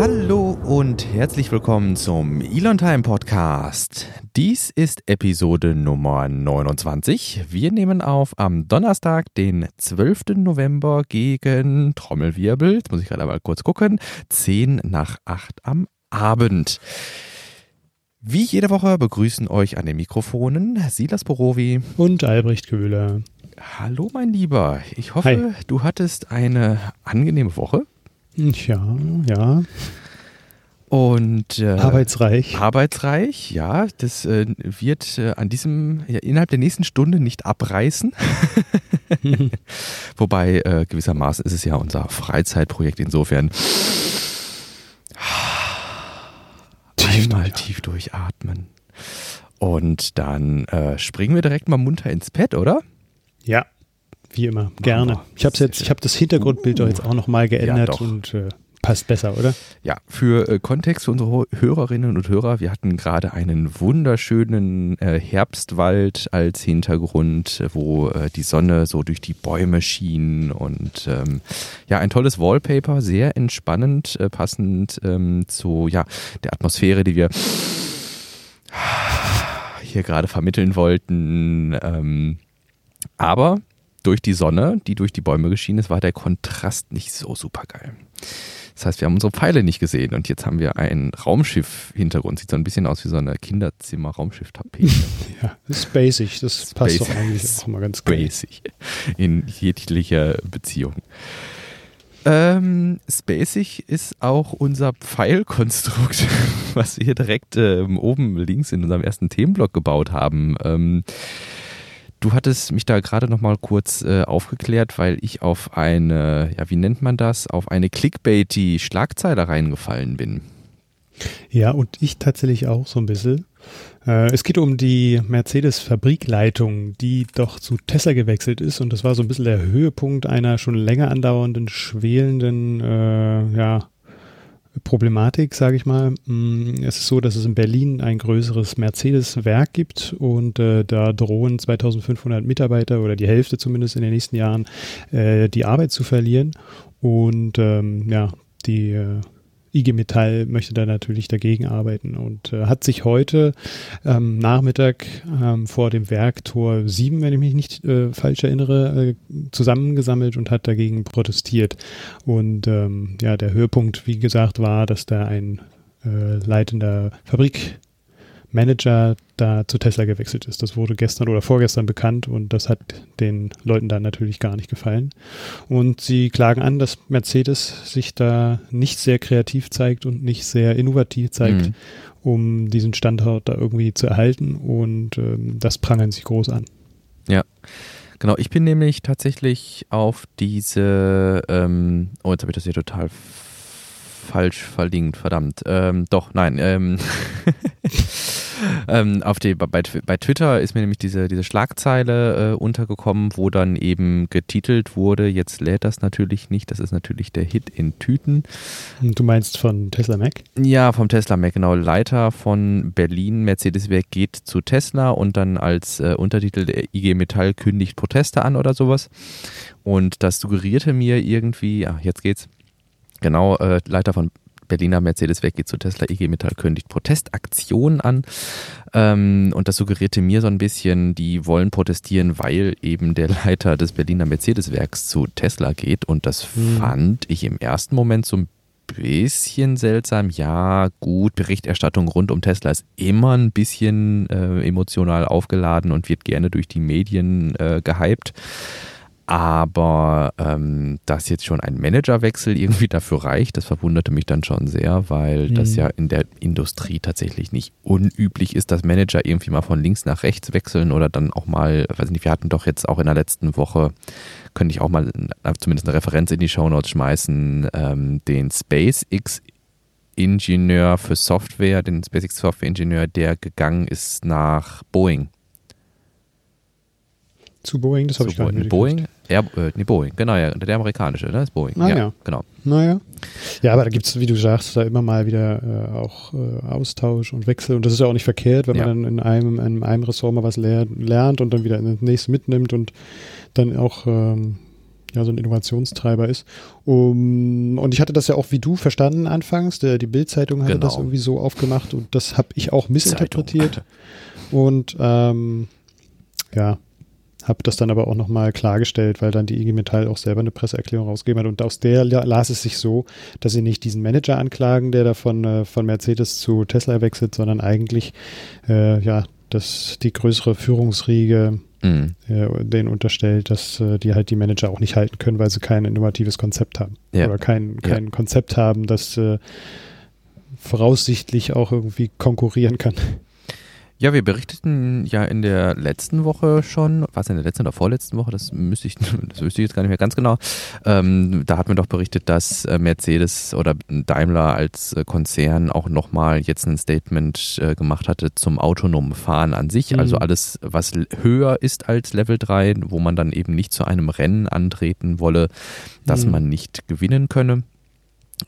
Hallo und herzlich willkommen zum Elon Time Podcast. Dies ist Episode Nummer 29. Wir nehmen auf am Donnerstag, den 12. November gegen Trommelwirbel. Jetzt muss ich gerade mal kurz gucken. 10 nach 8 am Abend. Wie jede Woche begrüßen euch an den Mikrofonen Silas Borowi und Albrecht Köhler. Hallo mein Lieber, ich hoffe, Hi. du hattest eine angenehme Woche. Ja, ja. Und äh, arbeitsreich. Arbeitsreich, ja. Das äh, wird äh, an diesem, ja, innerhalb der nächsten Stunde nicht abreißen. Wobei äh, gewissermaßen ist es ja unser Freizeitprojekt insofern. Tief Einmal tief durchatmen. Und dann äh, springen wir direkt mal munter ins Bett, oder? Ja, wie immer, gerne. Ich habe jetzt, ich habe das Hintergrundbild uh, doch jetzt auch nochmal geändert ja, und äh, passt besser, oder? Ja, für äh, Kontext für unsere Hörerinnen und Hörer, wir hatten gerade einen wunderschönen äh, Herbstwald als Hintergrund, wo äh, die Sonne so durch die Bäume schien und ähm, ja, ein tolles Wallpaper, sehr entspannend, äh, passend ähm, zu ja, der Atmosphäre, die wir hier gerade vermitteln wollten. Ähm, aber durch die Sonne, die durch die Bäume geschienen ist, war der Kontrast nicht so super geil. Das heißt, wir haben unsere Pfeile nicht gesehen und jetzt haben wir ein Raumschiff-Hintergrund. Sieht so ein bisschen aus wie so eine Kinderzimmer-Raumschiff-Tapete. ja, das ist basic. Das passt doch eigentlich auch mal ganz gut. Basic. In jeglicher Beziehung. Ähm, spacig ist auch unser Pfeilkonstrukt, was wir direkt ähm, oben links in unserem ersten Themenblock gebaut haben. Ähm, Du hattest mich da gerade noch mal kurz äh, aufgeklärt, weil ich auf eine, ja, wie nennt man das, auf eine clickbaity Schlagzeile reingefallen bin. Ja, und ich tatsächlich auch so ein bisschen. Äh, es geht um die Mercedes-Fabrikleitung, die doch zu Tesla gewechselt ist und das war so ein bisschen der Höhepunkt einer schon länger andauernden, schwelenden, äh, ja, Problematik, sage ich mal. Mm, es ist so, dass es in Berlin ein größeres Mercedes-Werk gibt und äh, da drohen 2500 Mitarbeiter oder die Hälfte zumindest in den nächsten Jahren äh, die Arbeit zu verlieren. Und ähm, ja, die äh, IG Metall möchte da natürlich dagegen arbeiten und äh, hat sich heute ähm, Nachmittag ähm, vor dem Werk Tor 7, wenn ich mich nicht äh, falsch erinnere, äh, zusammengesammelt und hat dagegen protestiert. Und ähm, ja, der Höhepunkt, wie gesagt, war, dass da ein äh, leitender Fabrik Manager da zu Tesla gewechselt ist. Das wurde gestern oder vorgestern bekannt und das hat den Leuten dann natürlich gar nicht gefallen. Und sie klagen an, dass Mercedes sich da nicht sehr kreativ zeigt und nicht sehr innovativ zeigt, mhm. um diesen Standort da irgendwie zu erhalten und ähm, das prangern sie groß an. Ja. Genau, ich bin nämlich tatsächlich auf diese, ähm, oh, jetzt habe ich das hier total falsch verlinkt, verdammt. Ähm, doch, nein. Ähm, ähm, auf die, bei, bei Twitter ist mir nämlich diese, diese Schlagzeile äh, untergekommen, wo dann eben getitelt wurde, jetzt lädt das natürlich nicht, das ist natürlich der Hit in Tüten. Du meinst von Tesla Mac? Ja, vom Tesla Mac, genau. Leiter von Berlin, Mercedes-Werk geht zu Tesla und dann als äh, Untertitel der IG Metall kündigt Proteste an oder sowas. Und das suggerierte mir irgendwie, ah, jetzt geht's, Genau, äh, Leiter von Berliner Mercedes weg geht zu Tesla, IG Metall kündigt Protestaktionen an. Ähm, und das suggerierte mir so ein bisschen, die wollen protestieren, weil eben der Leiter des Berliner Mercedes-Werks zu Tesla geht. Und das hm. fand ich im ersten Moment so ein bisschen seltsam. Ja, gut, Berichterstattung rund um Tesla ist immer ein bisschen äh, emotional aufgeladen und wird gerne durch die Medien äh, gehypt. Aber ähm, dass jetzt schon ein Managerwechsel irgendwie dafür reicht, das verwunderte mich dann schon sehr, weil mhm. das ja in der Industrie tatsächlich nicht unüblich ist, dass Manager irgendwie mal von links nach rechts wechseln oder dann auch mal, weiß nicht, wir hatten doch jetzt auch in der letzten Woche, könnte ich auch mal zumindest eine Referenz in die Shownotes schmeißen, ähm, den SpaceX Ingenieur für Software, den SpaceX Software Ingenieur, der gegangen ist nach Boeing. Zu Boeing, das habe ich gar nicht Boeing, Air, äh, nee, Boeing, genau, ja, der amerikanische, ne, ist Boeing. Ah, ja, ja, genau. Naja. Ja, aber da gibt es, wie du sagst, da immer mal wieder äh, auch äh, Austausch und Wechsel und das ist ja auch nicht verkehrt, wenn ja. man dann in einem, in einem Ressort mal was lernt, lernt und dann wieder in das nächste mitnimmt und dann auch ähm, ja, so ein Innovationstreiber ist. Um, und ich hatte das ja auch wie du verstanden anfangs. Der, die Bildzeitung hatte genau. das irgendwie so aufgemacht und das habe ich auch missinterpretiert. Zeitung. Und ähm, ja, habe das dann aber auch nochmal klargestellt, weil dann die IG Metall auch selber eine Presseerklärung rausgegeben hat. Und aus der las es sich so, dass sie nicht diesen Manager anklagen, der da von, äh, von Mercedes zu Tesla wechselt, sondern eigentlich äh, ja, dass die größere Führungsriege mhm. äh, denen unterstellt, dass äh, die halt die Manager auch nicht halten können, weil sie kein innovatives Konzept haben. Ja. Oder kein, kein ja. Konzept haben, das äh, voraussichtlich auch irgendwie konkurrieren kann. Ja, wir berichteten ja in der letzten Woche schon, was in der letzten oder vorletzten Woche, das müsste ich, das wüsste ich jetzt gar nicht mehr ganz genau. Ähm, da hat man doch berichtet, dass äh, Mercedes oder Daimler als äh, Konzern auch nochmal jetzt ein Statement äh, gemacht hatte zum autonomen Fahren an sich. Also mhm. Also alles, was höher ist als Level 3, wo man dann eben nicht zu einem Rennen antreten wolle, dass mhm. man nicht gewinnen könne.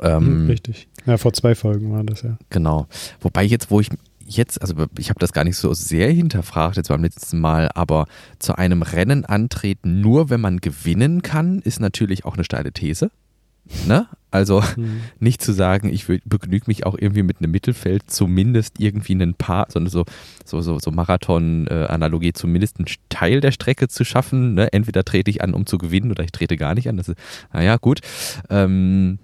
Ähm, Richtig. Ja, vor zwei Folgen war das ja. Genau. Wobei jetzt, wo ich jetzt, also ich habe das gar nicht so sehr hinterfragt jetzt beim letzten Mal, aber zu einem Rennen antreten, nur wenn man gewinnen kann, ist natürlich auch eine steile These. Ne? Also mhm. nicht zu sagen, ich begnüge mich auch irgendwie mit einem Mittelfeld, zumindest irgendwie einen Paar, sondern so, so, so, so Marathon-Analogie, zumindest einen Teil der Strecke zu schaffen. Ne? Entweder trete ich an, um zu gewinnen, oder ich trete gar nicht an. Das ist, naja, gut. Ähm,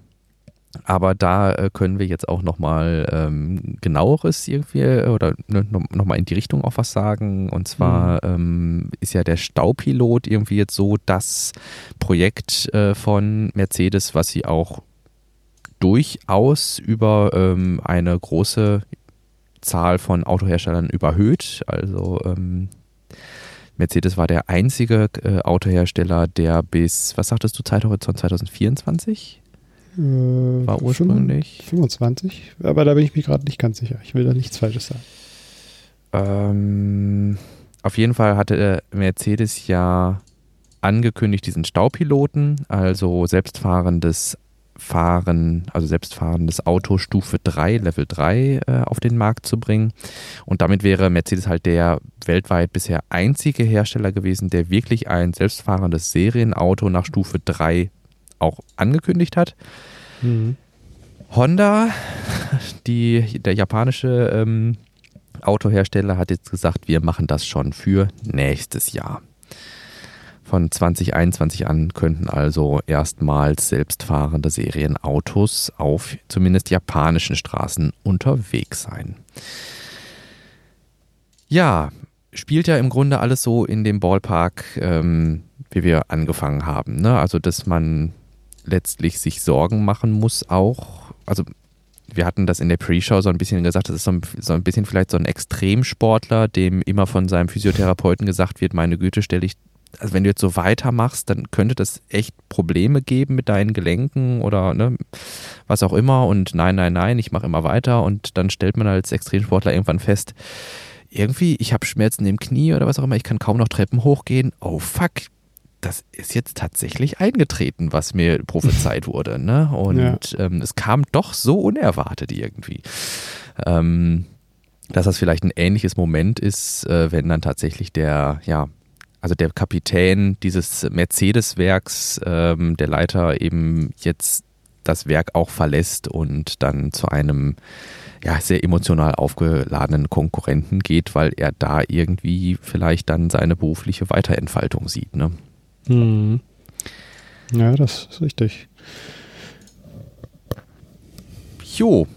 aber da äh, können wir jetzt auch nochmal ähm, genaueres irgendwie äh, oder ne, nochmal in die Richtung auch was sagen. Und zwar mhm. ähm, ist ja der Staupilot irgendwie jetzt so das Projekt äh, von Mercedes, was sie auch durchaus über ähm, eine große Zahl von Autoherstellern überhöht. Also ähm, Mercedes war der einzige äh, Autohersteller, der bis, was sagtest du, Zeithorizont 2024? Äh, war ursprünglich. 25, aber da bin ich mir gerade nicht ganz sicher. Ich will da nichts Falsches sagen. Ähm, auf jeden Fall hatte Mercedes ja angekündigt, diesen Staupiloten, also selbstfahrendes Fahren, also selbstfahrendes Auto Stufe 3, Level 3 äh, auf den Markt zu bringen. Und damit wäre Mercedes halt der weltweit bisher einzige Hersteller gewesen, der wirklich ein selbstfahrendes Serienauto nach Stufe 3 auch angekündigt hat. Mhm. Honda, die, der japanische ähm, Autohersteller, hat jetzt gesagt, wir machen das schon für nächstes Jahr. Von 2021 an könnten also erstmals selbstfahrende Serienautos auf zumindest japanischen Straßen unterwegs sein. Ja, spielt ja im Grunde alles so in dem Ballpark, ähm, wie wir angefangen haben. Ne? Also, dass man letztlich sich Sorgen machen muss, auch, also wir hatten das in der Pre-Show so ein bisschen gesagt, das ist so ein, so ein bisschen vielleicht so ein Extremsportler, dem immer von seinem Physiotherapeuten gesagt wird, meine Güte, stelle ich, also wenn du jetzt so weitermachst, dann könnte das echt Probleme geben mit deinen Gelenken oder ne, was auch immer und nein, nein, nein, ich mache immer weiter und dann stellt man als Extremsportler irgendwann fest, irgendwie, ich habe Schmerzen im Knie oder was auch immer, ich kann kaum noch Treppen hochgehen. Oh fuck, das ist jetzt tatsächlich eingetreten, was mir prophezeit wurde. Ne? Und ja. ähm, es kam doch so unerwartet irgendwie. Ähm, dass das vielleicht ein ähnliches Moment ist, äh, wenn dann tatsächlich der, ja, also der Kapitän dieses Mercedes-Werks, ähm, der Leiter eben jetzt das Werk auch verlässt und dann zu einem ja, sehr emotional aufgeladenen Konkurrenten geht, weil er da irgendwie vielleicht dann seine berufliche Weiterentfaltung sieht. Ne? Hm. Ja, das ist richtig. Jo.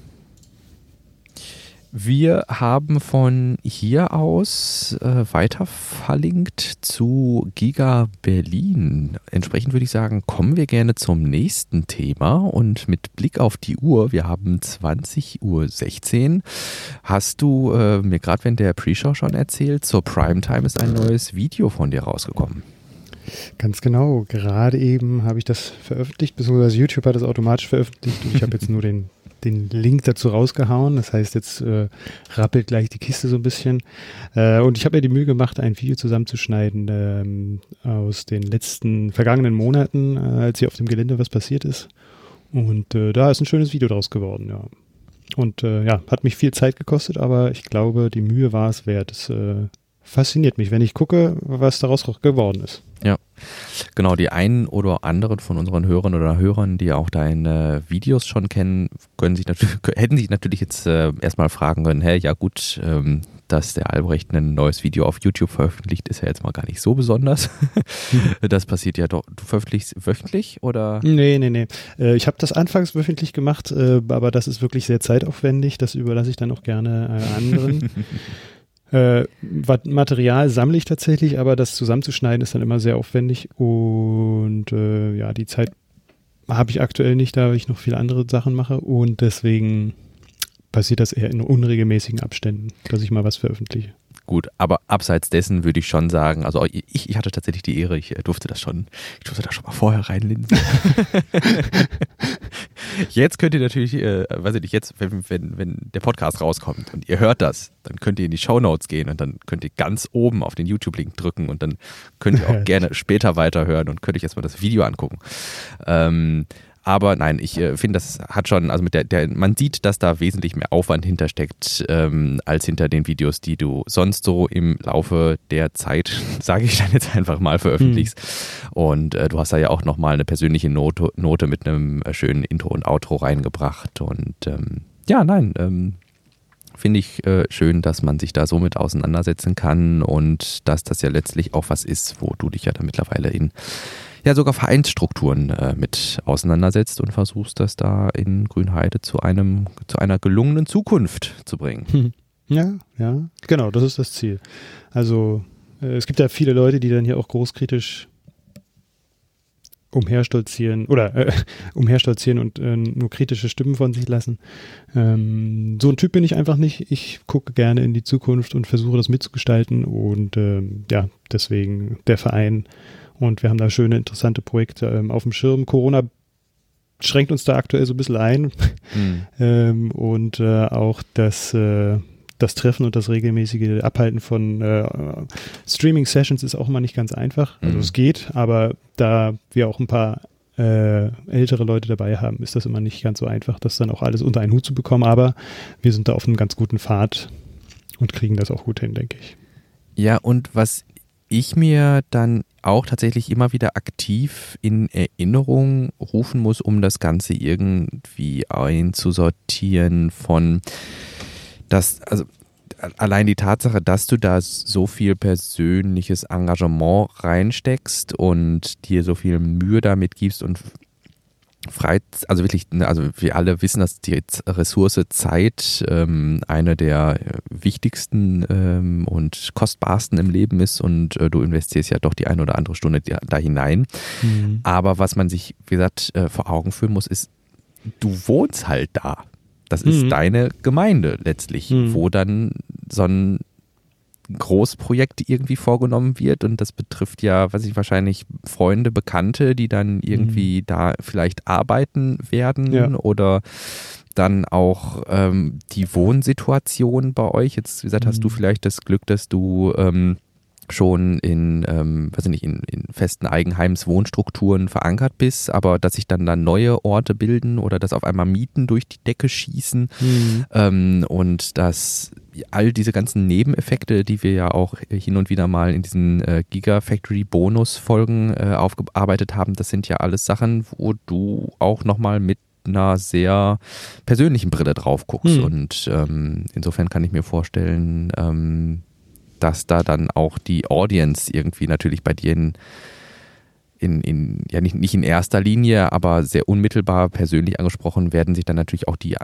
Wir haben von hier aus äh, weiter verlinkt zu Giga Berlin. Entsprechend würde ich sagen, kommen wir gerne zum nächsten Thema und mit Blick auf die Uhr, wir haben 20.16 Uhr. Hast du äh, mir gerade während der Pre-Show schon erzählt, zur Primetime ist ein neues Video von dir rausgekommen. Ganz genau. Gerade eben habe ich das veröffentlicht, beziehungsweise YouTube hat das automatisch veröffentlicht ich habe jetzt nur den, den Link dazu rausgehauen. Das heißt, jetzt äh, rappelt gleich die Kiste so ein bisschen. Äh, und ich habe mir die Mühe gemacht, ein Video zusammenzuschneiden ähm, aus den letzten vergangenen Monaten, äh, als hier auf dem Gelände was passiert ist. Und äh, da ist ein schönes Video draus geworden, ja. Und äh, ja, hat mich viel Zeit gekostet, aber ich glaube, die Mühe war es wert. Es äh, fasziniert mich, wenn ich gucke, was daraus geworden ist. Ja, genau. Die einen oder anderen von unseren Hörern oder Hörern, die auch deine Videos schon kennen, können sich natürlich, hätten sich natürlich jetzt äh, erstmal fragen können, hä, ja gut, ähm, dass der Albrecht ein neues Video auf YouTube veröffentlicht, ist ja jetzt mal gar nicht so besonders. das passiert ja doch. Du veröffentlichst wöchentlich oder? Nee, nee, nee. Äh, ich habe das anfangs wöchentlich gemacht, äh, aber das ist wirklich sehr zeitaufwendig. Das überlasse ich dann auch gerne äh, anderen. Äh, Material sammle ich tatsächlich, aber das zusammenzuschneiden ist dann immer sehr aufwendig und äh, ja, die Zeit habe ich aktuell nicht, da ich noch viele andere Sachen mache und deswegen passiert das eher in unregelmäßigen Abständen, dass ich mal was veröffentliche. Gut, aber abseits dessen würde ich schon sagen, also ich, ich hatte tatsächlich die Ehre, ich äh, durfte das schon, ich durfte da schon mal vorher reinlinsen. jetzt könnt ihr natürlich, äh, weiß ich nicht, jetzt, wenn, wenn, wenn der Podcast rauskommt und ihr hört das, dann könnt ihr in die Show Notes gehen und dann könnt ihr ganz oben auf den YouTube-Link drücken und dann könnt ihr auch gerne später weiterhören und könnt euch erstmal das Video angucken. Ähm, aber nein, ich äh, finde, das hat schon, also mit der, der, man sieht, dass da wesentlich mehr Aufwand hintersteckt, ähm, als hinter den Videos, die du sonst so im Laufe der Zeit, sage ich dann jetzt einfach mal, veröffentlichst. Hm. Und äh, du hast da ja auch nochmal eine persönliche Note, Note mit einem äh, schönen Intro und Outro reingebracht. Und ähm, ja, nein, ähm, finde ich äh, schön, dass man sich da so mit auseinandersetzen kann und dass das ja letztlich auch was ist, wo du dich ja da mittlerweile in ja sogar Vereinsstrukturen äh, mit auseinandersetzt und versuchst das da in Grünheide zu einem zu einer gelungenen Zukunft zu bringen. Hm. Ja, ja, genau, das ist das Ziel. Also äh, es gibt ja viele Leute, die dann hier auch großkritisch umherstolzieren oder äh, umherstolzieren und äh, nur kritische Stimmen von sich lassen. Ähm, so ein Typ bin ich einfach nicht. Ich gucke gerne in die Zukunft und versuche das mitzugestalten und ähm, ja, deswegen der Verein und wir haben da schöne, interessante Projekte ähm, auf dem Schirm. Corona schränkt uns da aktuell so ein bisschen ein. Mhm. ähm, und äh, auch das, äh, das Treffen und das regelmäßige Abhalten von äh, Streaming-Sessions ist auch immer nicht ganz einfach. Also mhm. es geht, aber da wir auch ein paar äh, ältere Leute dabei haben, ist das immer nicht ganz so einfach, das dann auch alles unter einen Hut zu bekommen. Aber wir sind da auf einem ganz guten Pfad und kriegen das auch gut hin, denke ich. Ja, und was ich mir dann auch tatsächlich immer wieder aktiv in Erinnerung rufen muss, um das Ganze irgendwie einzusortieren von das, also allein die Tatsache, dass du da so viel persönliches Engagement reinsteckst und dir so viel Mühe damit gibst und Frei, also wirklich, ne, also wir alle wissen, dass die Ressource Zeit ähm, eine der äh, wichtigsten ähm, und kostbarsten im Leben ist und äh, du investierst ja doch die eine oder andere Stunde da hinein. Mhm. Aber was man sich, wie gesagt, äh, vor Augen führen muss, ist, du wohnst halt da. Das ist mhm. deine Gemeinde letztlich, mhm. wo dann so ein Großprojekt irgendwie vorgenommen wird und das betrifft ja, weiß ich, wahrscheinlich Freunde, Bekannte, die dann irgendwie mhm. da vielleicht arbeiten werden ja. oder dann auch ähm, die Wohnsituation bei euch. Jetzt, wie gesagt, hast du mhm. vielleicht das Glück, dass du ähm, schon in, ähm, weiß ich nicht, in, in festen Eigenheimswohnstrukturen verankert bist, aber dass sich dann da neue Orte bilden oder dass auf einmal Mieten durch die Decke schießen mhm. ähm, und dass all diese ganzen Nebeneffekte, die wir ja auch hin und wieder mal in diesen äh, Gigafactory Bonus Folgen äh, aufgearbeitet haben, das sind ja alles Sachen, wo du auch nochmal mit einer sehr persönlichen Brille drauf guckst. Hm. Und ähm, insofern kann ich mir vorstellen, ähm, dass da dann auch die Audience irgendwie natürlich bei dir in, in, in, ja nicht, nicht in erster Linie, aber sehr unmittelbar persönlich angesprochen werden sich dann natürlich auch die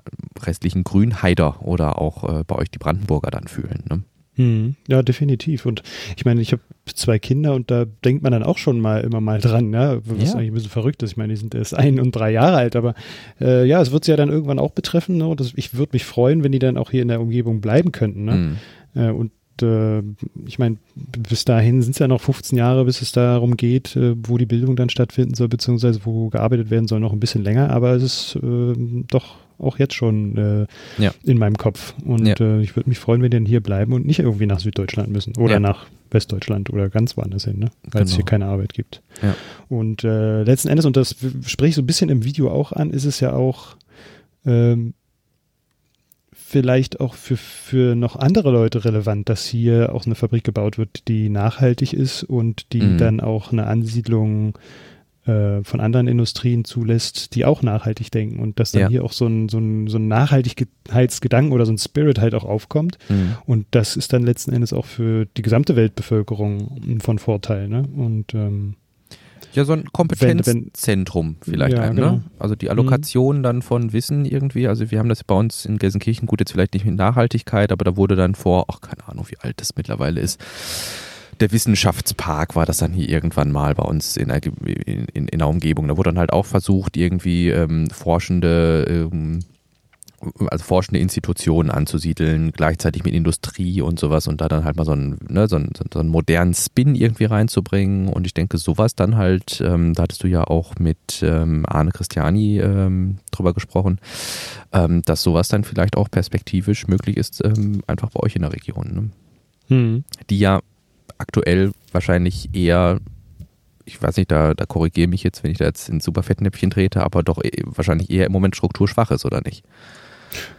restlichen Grünheider oder auch äh, bei euch die Brandenburger dann fühlen. Ne? Hm, ja, definitiv. Und ich meine, ich habe zwei Kinder und da denkt man dann auch schon mal immer mal dran, ja, was ja. eigentlich ein bisschen verrückt ist. Ich meine, die sind erst ein und drei Jahre alt, aber äh, ja, es wird sie ja dann irgendwann auch betreffen. Ne? Das, ich würde mich freuen, wenn die dann auch hier in der Umgebung bleiben könnten. Ne? Mhm. Äh, und äh, ich meine, bis dahin sind es ja noch 15 Jahre, bis es darum geht, äh, wo die Bildung dann stattfinden soll, beziehungsweise wo gearbeitet werden soll, noch ein bisschen länger, aber es ist äh, doch auch jetzt schon äh, ja. in meinem Kopf. Und ja. äh, ich würde mich freuen, wenn die dann hier bleiben und nicht irgendwie nach Süddeutschland müssen oder ja. nach Westdeutschland oder ganz woanders hin, ne? weil genau. es hier keine Arbeit gibt. Und äh, letzten Endes, und das spreche ich so ein bisschen im Video auch an, ist es ja auch ähm, vielleicht auch für, für noch andere Leute relevant, dass hier auch eine Fabrik gebaut wird, die nachhaltig ist und die mhm. dann auch eine Ansiedlung äh, von anderen Industrien zulässt, die auch nachhaltig denken und dass dann ja. hier auch so ein, so, ein, so ein Nachhaltigkeitsgedanken oder so ein Spirit halt auch aufkommt. Mhm. Und das ist dann letzten Endes auch für die gesamte Weltbevölkerung von Vorteil. Ne? Und ähm, ja, so ein Kompetenzzentrum vielleicht ja, ein, ne? genau. Also die Allokation mhm. dann von Wissen irgendwie. Also wir haben das bei uns in Gelsenkirchen, gut, jetzt vielleicht nicht mit Nachhaltigkeit, aber da wurde dann vor, ach, keine Ahnung, wie alt das mittlerweile ist der Wissenschaftspark war das dann hier irgendwann mal bei uns in der, in, in, in der Umgebung. Da wurde dann halt auch versucht, irgendwie ähm, Forschende, ähm, also forschende Institutionen anzusiedeln, gleichzeitig mit Industrie und sowas und da dann halt mal so einen, ne, so einen, so einen modernen Spin irgendwie reinzubringen. Und ich denke, sowas dann halt, ähm, da hattest du ja auch mit ähm, Arne Christiani ähm, drüber gesprochen, ähm, dass sowas dann vielleicht auch perspektivisch möglich ist, ähm, einfach bei euch in der Region. Ne? Hm. Die ja aktuell wahrscheinlich eher, ich weiß nicht, da, da korrigiere mich jetzt, wenn ich da jetzt in super Fettnäpfchen trete, aber doch eh, wahrscheinlich eher im Moment strukturschwach ist, oder nicht?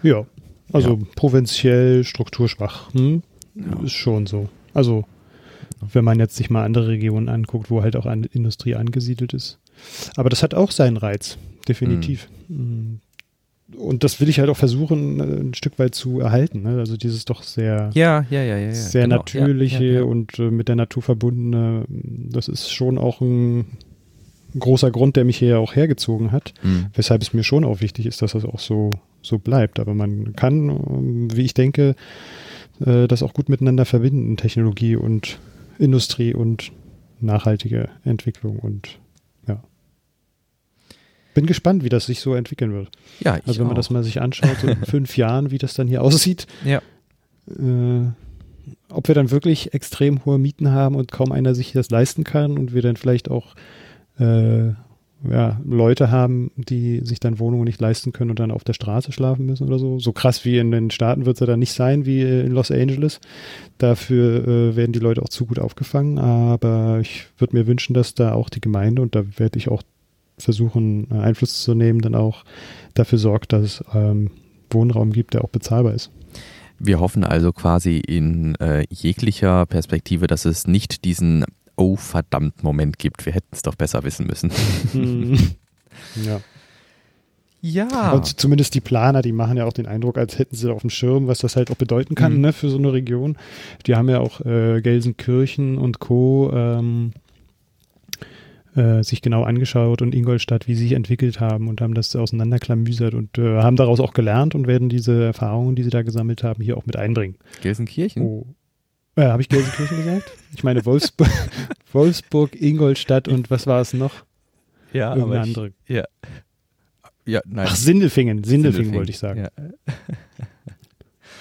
Ja, also ja. provinziell strukturschwach. Hm? Ja. Ist schon so. Also, wenn man jetzt sich mal andere Regionen anguckt, wo halt auch an Industrie angesiedelt ist. Aber das hat auch seinen Reiz, definitiv. Mhm und das will ich halt auch versuchen, äh, ein Stück weit zu erhalten. Ne? Also dieses doch sehr, ja, ja, ja, ja, sehr genau. natürliche ja, ja, und äh, mit der Natur verbundene. Das ist schon auch ein, ein großer Grund, der mich hier auch hergezogen hat, mhm. weshalb es mir schon auch wichtig ist, dass das auch so, so bleibt. Aber man kann, ähm, wie ich denke, äh, das auch gut miteinander verbinden, Technologie und Industrie und nachhaltige Entwicklung und bin gespannt, wie das sich so entwickeln wird. Ja, ich Also wenn man auch. das mal sich anschaut, so in fünf Jahren, wie das dann hier aussieht. Ja. Äh, ob wir dann wirklich extrem hohe Mieten haben und kaum einer sich das leisten kann und wir dann vielleicht auch äh, ja, Leute haben, die sich dann Wohnungen nicht leisten können und dann auf der Straße schlafen müssen oder so. So krass wie in den Staaten wird es ja dann nicht sein wie in Los Angeles. Dafür äh, werden die Leute auch zu gut aufgefangen. Aber ich würde mir wünschen, dass da auch die Gemeinde, und da werde ich auch versuchen, Einfluss zu nehmen, dann auch dafür sorgt, dass es ähm, Wohnraum gibt, der auch bezahlbar ist. Wir hoffen also quasi in äh, jeglicher Perspektive, dass es nicht diesen Oh verdammt Moment gibt. Wir hätten es doch besser wissen müssen. ja. Ja. Und zumindest die Planer, die machen ja auch den Eindruck, als hätten sie auf dem Schirm, was das halt auch bedeuten kann mhm. ne, für so eine Region. Die haben ja auch äh, Gelsenkirchen und Co. Ähm, äh, sich genau angeschaut und Ingolstadt, wie sie sich entwickelt haben und haben das auseinanderklamüsert und äh, haben daraus auch gelernt und werden diese Erfahrungen, die sie da gesammelt haben, hier auch mit einbringen. Gelsenkirchen? Oh. Äh, Habe ich Gelsenkirchen gesagt? Ich meine Wolfsburg, Wolfsburg, Ingolstadt und was war es noch? Ja, Irgendeine aber ich, andere. Ja. Ja, nein. Ach, Sindelfingen. Sindelfingen, wollte ich sagen. Ja.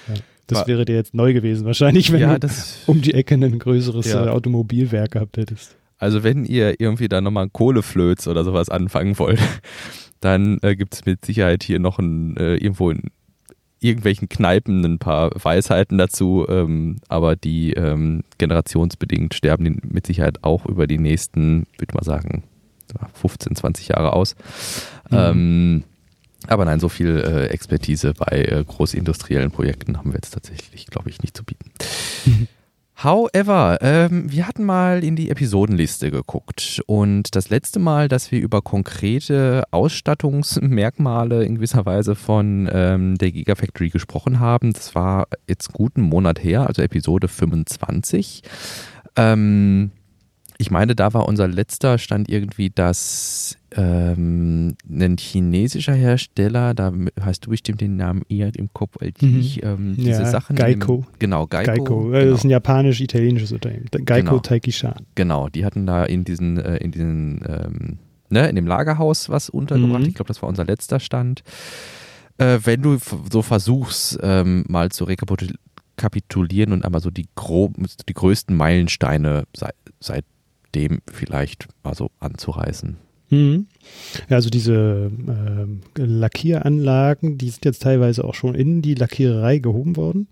ja. Das war, wäre dir jetzt neu gewesen, wahrscheinlich, wenn du um die Ecke ein größeres. Äh, Automobilwerk gehabt hättest. Also wenn ihr irgendwie da nochmal Kohleflöz oder sowas anfangen wollt, dann äh, gibt es mit Sicherheit hier noch ein, äh, irgendwo in irgendwelchen Kneipen ein paar Weisheiten dazu, ähm, aber die ähm, generationsbedingt sterben die mit Sicherheit auch über die nächsten, würde mal sagen, 15, 20 Jahre aus. Mhm. Ähm, aber nein, so viel äh, Expertise bei äh, großindustriellen Projekten haben wir jetzt tatsächlich, glaube ich, nicht zu bieten. However, ähm, wir hatten mal in die Episodenliste geguckt und das letzte Mal, dass wir über konkrete Ausstattungsmerkmale in gewisser Weise von ähm, der Gigafactory gesprochen haben, das war jetzt guten Monat her, also Episode 25. Ähm, ich meine, da war unser letzter Stand irgendwie, dass ähm, ein chinesischer Hersteller, da hast du bestimmt den Namen eher im Kopf als mhm. ich, ähm, diese ja, Sachen. Geico. Im, genau, Geico. Geico. Genau. Das ist ein japanisch-italienisches Unternehmen. Geico genau. Taikishan. Genau, die hatten da in diesen, äh, in diesen, ähm, ne, in dem Lagerhaus was untergebracht. Mhm. Ich glaube, das war unser letzter Stand. Äh, wenn du so versuchst, ähm, mal zu rekapitulieren und einmal so die, grob, die größten Meilensteine seit, seit dem vielleicht mal so anzureißen. Mhm. Ja, also diese äh, Lackieranlagen, die sind jetzt teilweise auch schon in die Lackiererei gehoben worden.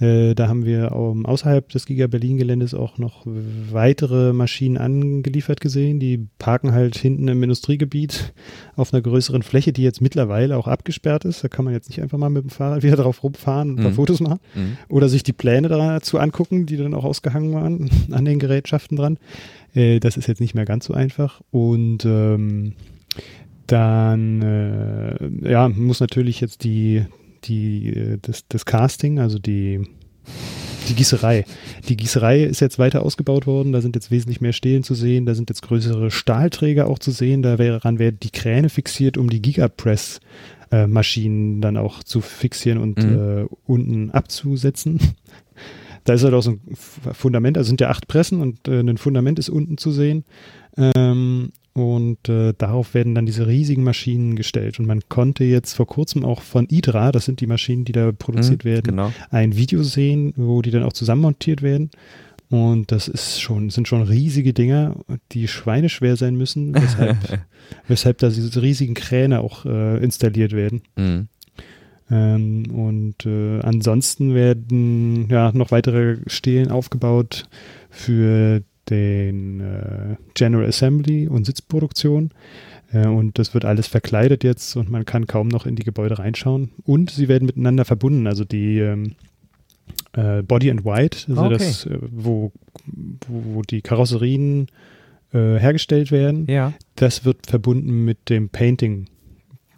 Äh, da haben wir um, außerhalb des Giga Berlin Geländes auch noch weitere Maschinen angeliefert gesehen. Die parken halt hinten im Industriegebiet auf einer größeren Fläche, die jetzt mittlerweile auch abgesperrt ist. Da kann man jetzt nicht einfach mal mit dem Fahrrad wieder drauf rumfahren und ein paar mhm. Fotos machen. Mhm. Oder sich die Pläne dazu angucken, die dann auch ausgehangen waren an den Gerätschaften dran. Äh, das ist jetzt nicht mehr ganz so einfach. Und ähm, dann äh, ja, muss natürlich jetzt die, die, äh, das, das Casting, also die, die Gießerei. Die Gießerei ist jetzt weiter ausgebaut worden, da sind jetzt wesentlich mehr Stelen zu sehen, da sind jetzt größere Stahlträger auch zu sehen, daran werden die Kräne fixiert, um die Gigapress äh, dann auch zu fixieren und mhm. äh, unten abzusetzen. Da ist halt auch so ein Fundament, also sind ja acht Pressen und äh, ein Fundament ist unten zu sehen. Ähm, und äh, darauf werden dann diese riesigen Maschinen gestellt. Und man konnte jetzt vor kurzem auch von Idra, das sind die Maschinen, die da produziert mhm, werden, genau. ein Video sehen, wo die dann auch zusammenmontiert werden. Und das ist schon, sind schon riesige Dinger, die schweineschwer sein müssen, weshalb, weshalb da diese riesigen Kräne auch äh, installiert werden. Mhm. Ähm, und äh, ansonsten werden ja noch weitere Stelen aufgebaut für den äh, General Assembly und Sitzproduktion. Äh, und das wird alles verkleidet jetzt und man kann kaum noch in die Gebäude reinschauen. Und sie werden miteinander verbunden. Also die ähm, äh, Body and White, also okay. das, äh, wo, wo die Karosserien äh, hergestellt werden, ja. das wird verbunden mit dem Painting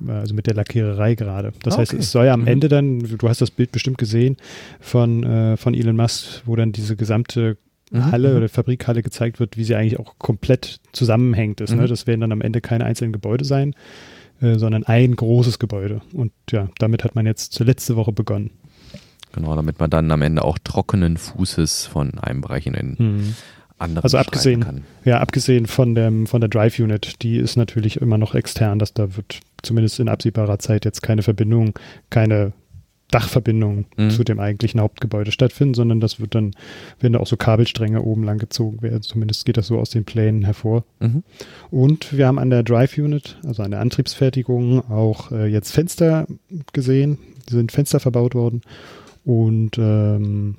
also mit der Lackiererei gerade. Das okay. heißt, es soll ja am mhm. Ende dann, du hast das Bild bestimmt gesehen von, äh, von Elon Musk, wo dann diese gesamte mhm. Halle mhm. oder Fabrikhalle gezeigt wird, wie sie eigentlich auch komplett zusammenhängt ist. Ne? Mhm. Ne? Das werden dann am Ende keine einzelnen Gebäude sein, äh, sondern ein großes Gebäude. Und ja, damit hat man jetzt letzte Woche begonnen. Genau, damit man dann am Ende auch trockenen Fußes von einem Bereich in den mhm. anderen Also abgesehen, kann. ja, abgesehen von dem, von der Drive Unit, die ist natürlich immer noch extern, dass da wird zumindest in absehbarer Zeit jetzt keine Verbindung, keine Dachverbindung mhm. zu dem eigentlichen Hauptgebäude stattfinden, sondern das wird dann, werden da auch so Kabelstränge oben lang gezogen werden. Zumindest geht das so aus den Plänen hervor. Mhm. Und wir haben an der Drive Unit, also an der Antriebsfertigung, auch äh, jetzt Fenster gesehen. Die sind Fenster verbaut worden. Und ähm,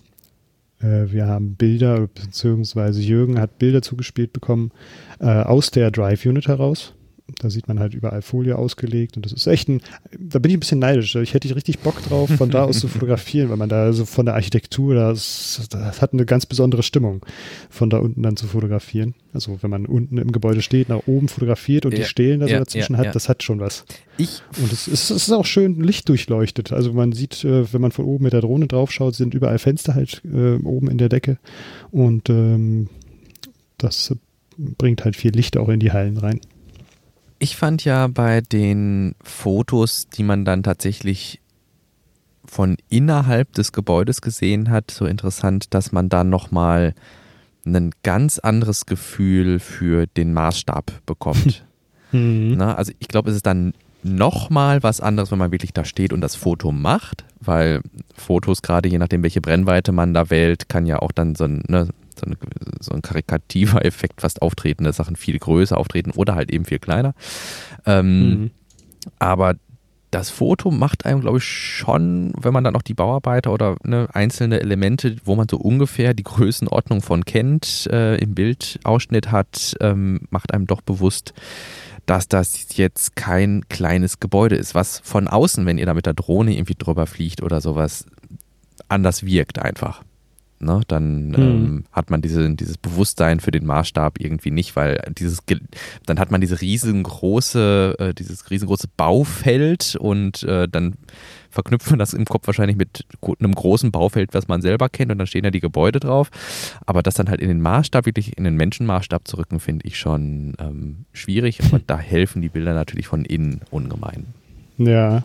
äh, wir haben Bilder, beziehungsweise Jürgen hat Bilder zugespielt bekommen äh, aus der Drive Unit heraus. Da sieht man halt überall Folie ausgelegt und das ist echt ein, da bin ich ein bisschen neidisch. Ich hätte richtig Bock drauf, von da aus zu fotografieren, weil man da so von der Architektur, das, das hat eine ganz besondere Stimmung, von da unten dann zu fotografieren. Also wenn man unten im Gebäude steht, nach oben fotografiert und ja, die Stelen da so ja, dazwischen ja, hat, das hat schon was. Ich und es ist, es ist auch schön lichtdurchleuchtet. Also man sieht, äh, wenn man von oben mit der Drohne draufschaut, sind überall Fenster halt äh, oben in der Decke und ähm, das bringt halt viel Licht auch in die Hallen rein. Ich fand ja bei den Fotos, die man dann tatsächlich von innerhalb des Gebäudes gesehen hat, so interessant, dass man da nochmal ein ganz anderes Gefühl für den Maßstab bekommt. mhm. Na, also ich glaube, es ist dann nochmal was anderes, wenn man wirklich da steht und das Foto macht, weil Fotos, gerade je nachdem, welche Brennweite man da wählt, kann ja auch dann so ein, ne, so, eine, so ein karikativer Effekt fast auftreten, dass Sachen viel größer auftreten oder halt eben viel kleiner. Ähm, mhm. Aber das Foto macht einem, glaube ich, schon, wenn man dann auch die Bauarbeiter oder ne, einzelne Elemente, wo man so ungefähr die Größenordnung von kennt, äh, im Bildausschnitt hat, ähm, macht einem doch bewusst, dass das jetzt kein kleines Gebäude ist, was von außen, wenn ihr da mit der Drohne irgendwie drüber fliegt oder sowas, anders wirkt einfach. Ne? Dann mhm. ähm, hat man diese, dieses Bewusstsein für den Maßstab irgendwie nicht, weil dieses, dann hat man diese riesengroße, äh, dieses riesengroße Baufeld und äh, dann verknüpft man das im Kopf wahrscheinlich mit einem großen Baufeld, was man selber kennt und dann stehen ja die Gebäude drauf. Aber das dann halt in den Maßstab, wirklich in den Menschenmaßstab zu rücken, finde ich schon ähm, schwierig. Aber da helfen die Bilder natürlich von innen ungemein. Ja,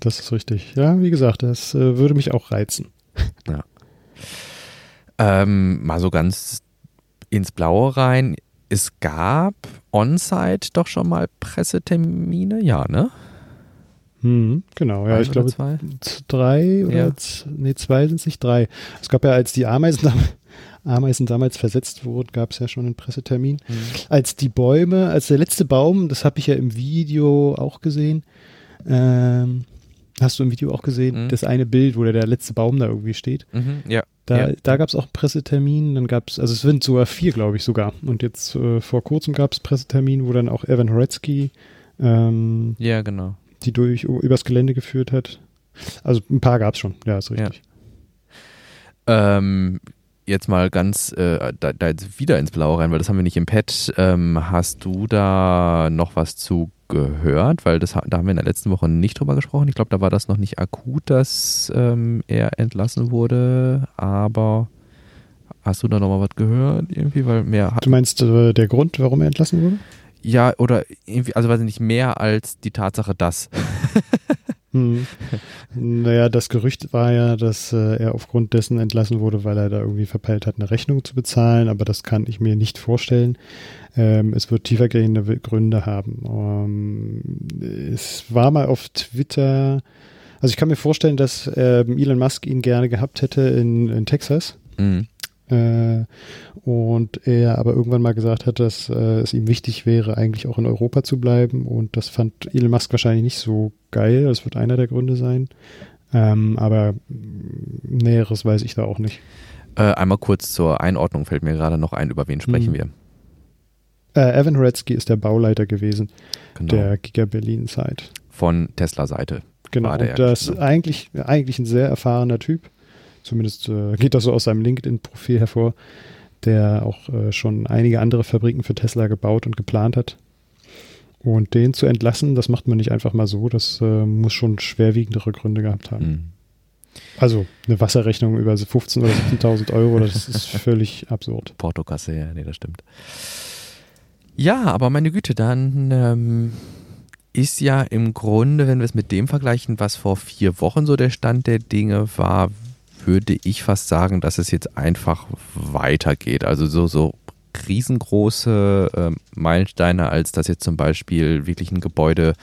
das ist richtig. Ja, wie gesagt, das äh, würde mich auch reizen. Ja. Ähm, mal so ganz ins Blaue rein. Es gab on-site doch schon mal Pressetermine, ja, ne? Hm, genau, ja, ich glaube zwei? drei oder ja. nee, zwei sind es nicht drei. Es gab ja, als die Ameisen Ameisen damals versetzt wurden, gab es ja schon einen Pressetermin. Mhm. Als die Bäume, als der letzte Baum, das habe ich ja im Video auch gesehen, ähm, hast du im Video auch gesehen, mhm. das eine Bild, wo der, der letzte Baum da irgendwie steht. Mhm, ja. Da, ja. da gab es auch einen Pressetermin, dann gab es, also es sind sogar vier, glaube ich, sogar. Und jetzt äh, vor kurzem gab es Pressetermin, wo dann auch Evan Horetzky ähm, ja, genau. die durch übers Gelände geführt hat. Also ein paar gab es schon, ja, ist richtig. Ja. Ähm, jetzt mal ganz äh, da, da, jetzt wieder ins Blaue rein, weil das haben wir nicht im Pad. Ähm, hast du da noch was zu gehört? Weil das, da haben wir in der letzten Woche nicht drüber gesprochen. Ich glaube, da war das noch nicht akut, dass ähm, er entlassen wurde, aber hast du da noch mal was gehört irgendwie? Weil mehr du meinst äh, der Grund, warum er entlassen wurde? Ja, oder irgendwie, also weiß ich nicht, mehr als die Tatsache, dass. Hm. Naja, das Gerücht war ja, dass äh, er aufgrund dessen entlassen wurde, weil er da irgendwie verpeilt hat, eine Rechnung zu bezahlen, aber das kann ich mir nicht vorstellen. Ähm, es wird tiefergehende Gründe haben. Ähm, es war mal auf Twitter, also ich kann mir vorstellen, dass ähm, Elon Musk ihn gerne gehabt hätte in, in Texas. Mhm. Äh, und er aber irgendwann mal gesagt hat, dass äh, es ihm wichtig wäre, eigentlich auch in Europa zu bleiben. Und das fand Elon Musk wahrscheinlich nicht so geil. Das wird einer der Gründe sein. Ähm, aber Näheres weiß ich da auch nicht. Äh, einmal kurz zur Einordnung fällt mir gerade noch ein, über wen sprechen hm. wir? Äh, Evan Horetzky ist der Bauleiter gewesen, genau. der Giga Berlin Site. Von Tesla-Seite. Genau, und das ist eigentlich, eigentlich ein sehr erfahrener Typ. Zumindest äh, geht das so aus seinem LinkedIn-Profil hervor, der auch äh, schon einige andere Fabriken für Tesla gebaut und geplant hat. Und den zu entlassen, das macht man nicht einfach mal so. Das äh, muss schon schwerwiegendere Gründe gehabt haben. Mhm. Also eine Wasserrechnung über 15.000 oder 17.000 Euro, das ist völlig absurd. Portokasse, ja, nee, das stimmt. Ja, aber meine Güte, dann ähm, ist ja im Grunde, wenn wir es mit dem vergleichen, was vor vier Wochen so der Stand der Dinge war, würde ich fast sagen, dass es jetzt einfach weitergeht. Also so, so riesengroße äh, Meilensteine, als dass jetzt zum Beispiel wirklich ein Gebäude,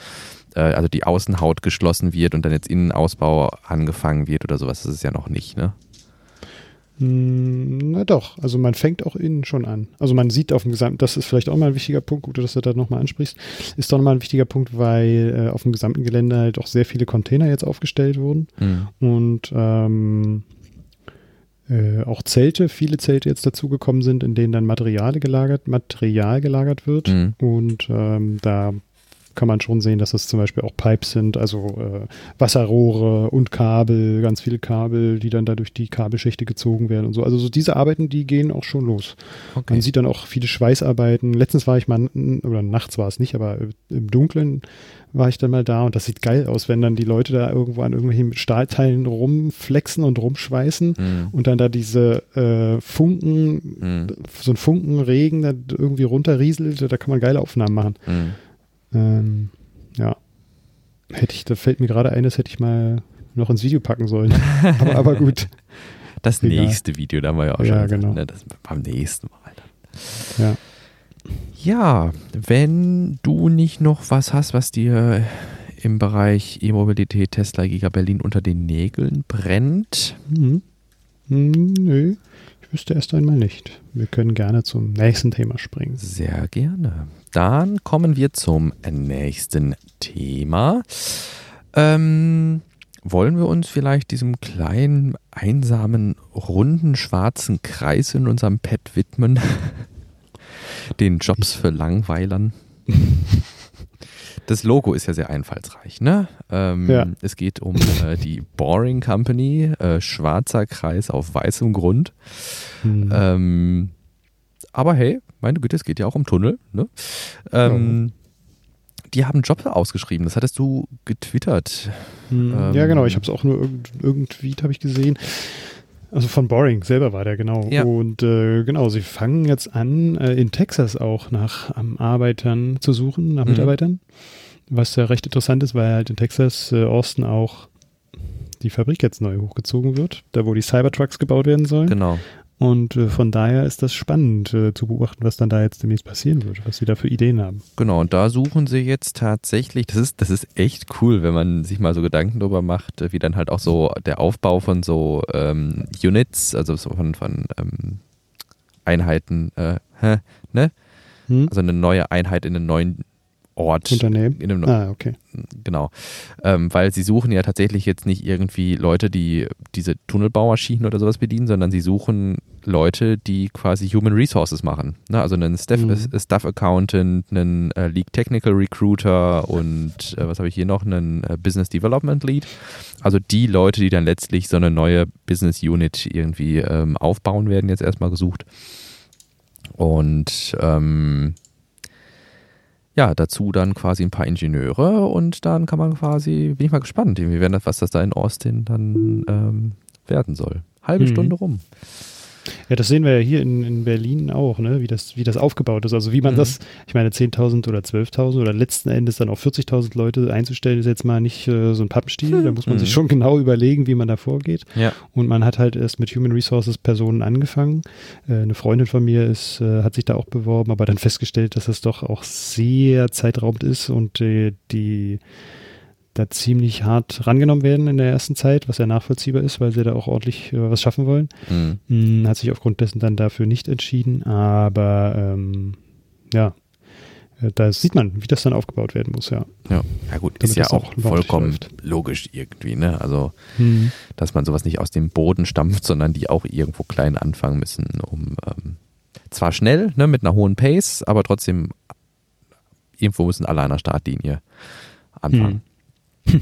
äh, also die Außenhaut geschlossen wird und dann jetzt Innenausbau angefangen wird oder sowas, das ist ja noch nicht, ne? Hm, na doch, also man fängt auch innen schon an. Also man sieht auf dem gesamten, das ist vielleicht auch mal ein wichtiger Punkt, gut, dass du da nochmal ansprichst, ist doch nochmal ein wichtiger Punkt, weil äh, auf dem gesamten Gelände halt auch sehr viele Container jetzt aufgestellt wurden mhm. und ähm, äh, auch Zelte, viele Zelte jetzt dazugekommen sind, in denen dann Material gelagert, Material gelagert wird mhm. und ähm, da kann man schon sehen, dass es zum Beispiel auch Pipes sind, also äh, Wasserrohre und Kabel, ganz viele Kabel, die dann da durch die Kabelschächte gezogen werden und so. Also so diese Arbeiten, die gehen auch schon los. Okay. Man sieht dann auch viele Schweißarbeiten. Letztens war ich mal, oder nachts war es nicht, aber im Dunkeln war ich dann mal da und das sieht geil aus, wenn dann die Leute da irgendwo an irgendwelchen Stahlteilen rumflexen und rumschweißen mhm. und dann da diese äh, Funken, mhm. so ein Funkenregen da irgendwie runterrieselt, da kann man geile Aufnahmen machen. Mhm. Ähm, ja. Hätte ich, da fällt mir gerade ein, das hätte ich mal noch ins Video packen sollen. aber, aber gut. Das Egal. nächste Video, da haben wir ja auch ja, schon genau. ne? das beim nächsten Mal. Ja. Ja, wenn du nicht noch was hast, was dir im Bereich E-Mobilität Tesla Giga Berlin unter den Nägeln brennt. Mhm. Nö, ich wüsste erst einmal nicht. Wir können gerne zum nächsten Thema springen. Sehr gerne. Dann kommen wir zum nächsten Thema. Ähm, wollen wir uns vielleicht diesem kleinen, einsamen, runden, schwarzen Kreis in unserem Pad widmen? Den Jobs für Langweilern. Das Logo ist ja sehr einfallsreich, ne? Ähm, ja. Es geht um äh, die Boring Company, äh, schwarzer Kreis auf weißem Grund. Hm. Ähm, aber hey, meine Güte, es geht ja auch um Tunnel. Ne? Ähm, ja. Die haben Jobs ausgeschrieben, das hattest du getwittert. Hm, ähm, ja, genau, ich habe es auch nur irgend, irgendwie, habe ich gesehen. Also von Boring selber war der, genau. Ja. Und äh, genau, sie fangen jetzt an, äh, in Texas auch nach ähm, Arbeitern zu suchen, nach mhm. Mitarbeitern. Was ja recht interessant ist, weil halt in Texas, äh, Austin auch die Fabrik jetzt neu hochgezogen wird, da wo die Cybertrucks gebaut werden sollen. Genau. Und äh, von daher ist das spannend äh, zu beobachten, was dann da jetzt demnächst passieren wird, was sie da für Ideen haben. Genau, und da suchen sie jetzt tatsächlich, das ist, das ist echt cool, wenn man sich mal so Gedanken darüber macht, wie dann halt auch so der Aufbau von so ähm, Units, also so von, von ähm, Einheiten, äh, hä, ne? Hm? Also eine neue Einheit in einem neuen Ort. Unternehmen. In einem, Ah, okay. Genau. Ähm, weil sie suchen ja tatsächlich jetzt nicht irgendwie Leute, die diese Tunnelbaumaschinen oder sowas bedienen, sondern sie suchen Leute, die quasi Human Resources machen. Ne? Also einen Staff, Mhm. äh, Staff Accountant, einen äh, League Technical Recruiter und äh, was habe ich hier noch? Einen äh, Business Development Lead. Also die Leute, die dann letztlich so eine neue Business Unit irgendwie ähm, aufbauen, werden jetzt erstmal gesucht. Und ähm, ja, dazu dann quasi ein paar Ingenieure und dann kann man quasi, bin ich mal gespannt, wie werden das, was das da in Austin dann ähm, werden soll. Halbe Mhm. Stunde rum. Ja, das sehen wir ja hier in, in Berlin auch, ne? wie, das, wie das aufgebaut ist. Also wie man Mhm. das, ich meine 10.000 oder 12.000 oder letzten Endes dann auf 40.000 Leute einzustellen, ist jetzt mal nicht äh, so ein Pappenstiel. Da muss man Mhm. sich schon genau überlegen, wie man da vorgeht. Ja. Und man hat halt erst mit Human Resources Personen angefangen. Äh, eine Freundin von mir ist, äh, hat sich da auch beworben, aber dann festgestellt, dass das doch auch sehr zeitraubend ist und äh, die da ziemlich hart rangenommen werden in der ersten Zeit, was ja nachvollziehbar ist, weil sie da auch ordentlich äh, was schaffen wollen. Mhm. Hm, Hat sich aufgrund dessen dann dafür nicht entschieden, aber ähm, ja, äh, da sieht man, wie das dann aufgebaut werden muss, ja. Ja. ja, gut, Damit ist ja auch auch vollkommen logisch irgendwie, ne? Also, Hm. dass man sowas nicht aus dem Boden stampft, sondern die auch irgendwo klein anfangen müssen, um ähm, zwar schnell, ne, mit einer hohen Pace, aber trotzdem irgendwo müssen alle an der Startlinie anfangen.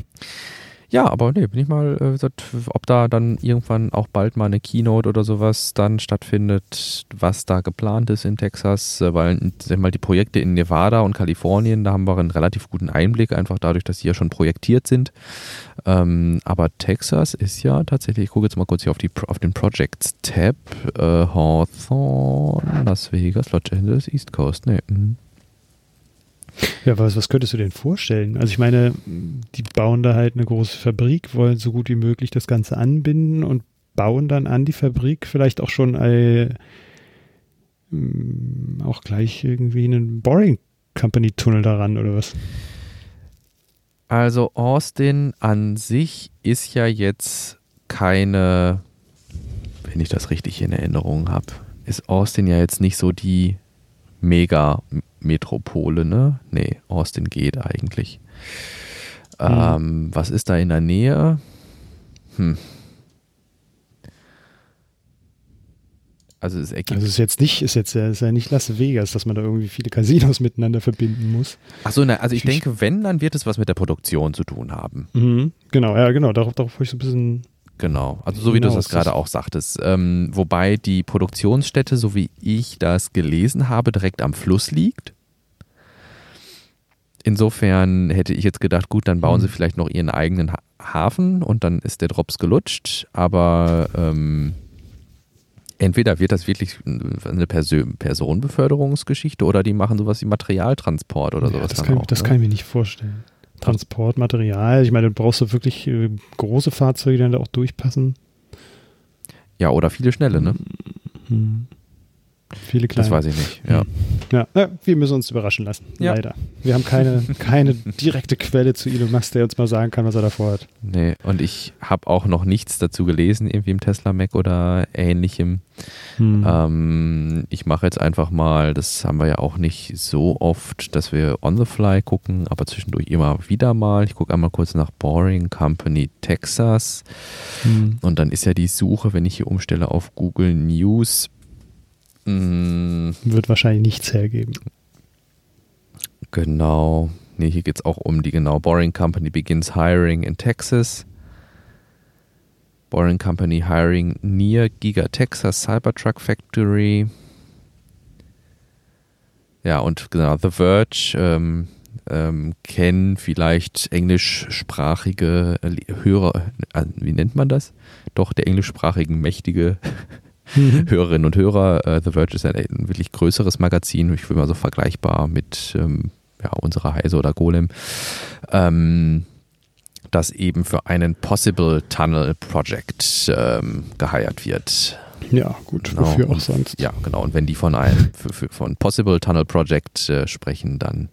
Ja, aber nee, bin ich mal, äh, ob da dann irgendwann auch bald mal eine Keynote oder sowas dann stattfindet, was da geplant ist in Texas, äh, weil sag mal, die Projekte in Nevada und Kalifornien, da haben wir einen relativ guten Einblick, einfach dadurch, dass sie ja schon projektiert sind. Ähm, aber Texas ist ja tatsächlich, ich gucke jetzt mal kurz hier auf, die, auf den Projects Tab, äh, Hawthorne, Las Vegas, Los Angeles, East Coast, nee. mhm. Ja, was, was könntest du denn vorstellen? Also ich meine, die bauen da halt eine große Fabrik, wollen so gut wie möglich das Ganze anbinden und bauen dann an die Fabrik vielleicht auch schon äh, auch gleich irgendwie einen Boring Company Tunnel daran oder was? Also Austin an sich ist ja jetzt keine, wenn ich das richtig in Erinnerung habe, ist Austin ja jetzt nicht so die Mega-Metropole, ne? Nee, Austin geht eigentlich. Ähm, was ist da in der Nähe? Hm. Also es ergibt. Also es ist jetzt nicht, ist jetzt ist ja nicht Las Vegas, dass man da irgendwie viele Casinos miteinander verbinden muss. Achso, also ich denke, wenn, dann wird es was mit der Produktion zu tun haben. Mhm. Genau, ja, genau. Darauf, darauf wollte ich so ein bisschen. Genau, also so wie du Hinaus, das gerade auch sagtest. Ähm, wobei die Produktionsstätte, so wie ich das gelesen habe, direkt am Fluss liegt. Insofern hätte ich jetzt gedacht, gut, dann bauen sie Mhm. vielleicht noch ihren eigenen ha Hafen und dann ist der Drops gelutscht. Aber ähm, entweder wird das wirklich eine Persö Personenbeförderungsgeschichte oder die machen sowas wie Materialtransport oder ja, sowas. das kann, auch, das ne? kann ich mir nicht vorstellen. Transportmaterial, ich meine, du brauchst du wirklich äh, große Fahrzeuge, die dann da auch durchpassen. Ja, oder viele schnelle, ne? Mhm. Viele kleine. Das weiß ich nicht. Ja. Ja, ja, wir müssen uns überraschen lassen. Ja. Leider. Wir haben keine, keine direkte Quelle zu Elon Musk, der uns mal sagen kann, was er davor hat. Nee, und ich habe auch noch nichts dazu gelesen, irgendwie im Tesla Mac oder ähnlichem. Hm. Ähm, ich mache jetzt einfach mal, das haben wir ja auch nicht so oft, dass wir on the fly gucken, aber zwischendurch immer wieder mal. Ich gucke einmal kurz nach Boring Company Texas Hm. und dann ist ja die Suche, wenn ich hier umstelle auf Google News. Mh, Wird wahrscheinlich nichts hergeben. Genau. Nee, hier geht es auch um die genau. Boring Company begins hiring in Texas. Boring Company hiring near Giga Texas Cybertruck Factory. Ja, und genau, The Verge ähm, ähm, kennen vielleicht englischsprachige Hörer, äh, wie nennt man das? Doch, der englischsprachigen mächtige Hörerinnen und Hörer. Äh, The Verge ist ein, ein wirklich größeres Magazin, ich würde mal so vergleichbar mit ähm, ja, unserer Heise oder Golem, ähm, das eben für einen Possible Tunnel Project ähm, geheiert wird. Ja, gut, Genau. wofür auch sonst. Ja, genau. Und wenn die von einem für, für, von Possible Tunnel Project äh, sprechen, dann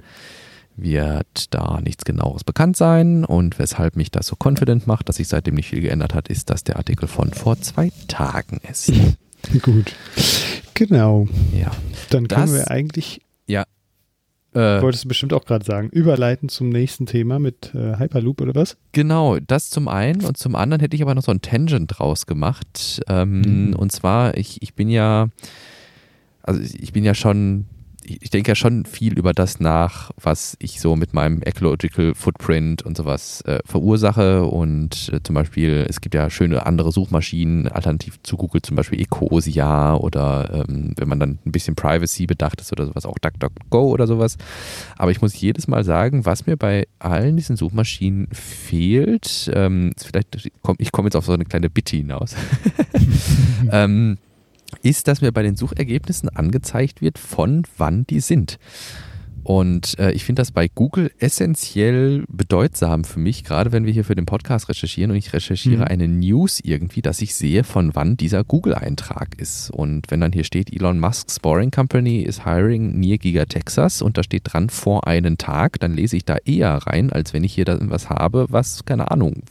wird da nichts genaueres bekannt sein. Und weshalb mich das so confident macht, dass sich seitdem nicht viel geändert hat, ist, dass der Artikel von vor zwei Tagen ist. Gut. Genau. Ja. Dann können Das- wir eigentlich, Äh, wolltest du bestimmt auch gerade sagen, überleiten zum nächsten Thema mit äh, Hyperloop oder was? Genau, das zum einen und zum anderen hätte ich aber noch so ein Tangent draus gemacht. Ähm, Mhm. Und zwar, ich, ich bin ja, also ich bin ja schon, ich denke ja schon viel über das nach, was ich so mit meinem Ecological Footprint und sowas äh, verursache. Und äh, zum Beispiel, es gibt ja schöne andere Suchmaschinen, alternativ zu Google, zum Beispiel Ecosia oder ähm, wenn man dann ein bisschen Privacy bedacht ist oder sowas, auch DuckDuckGo oder sowas. Aber ich muss jedes Mal sagen, was mir bei allen diesen Suchmaschinen fehlt, ähm, vielleicht, komm, ich komme jetzt auf so eine kleine Bitte hinaus, ähm, ist, dass mir bei den Suchergebnissen angezeigt wird, von wann die sind. Und äh, ich finde das bei Google essentiell bedeutsam für mich, gerade wenn wir hier für den Podcast recherchieren und ich recherchiere Mhm. eine News irgendwie, dass ich sehe, von wann dieser Google-Eintrag ist. Und wenn dann hier steht, Elon Musk's Boring Company is hiring near Giga Texas und da steht dran vor einen Tag, dann lese ich da eher rein, als wenn ich hier da was habe, was, keine Ahnung,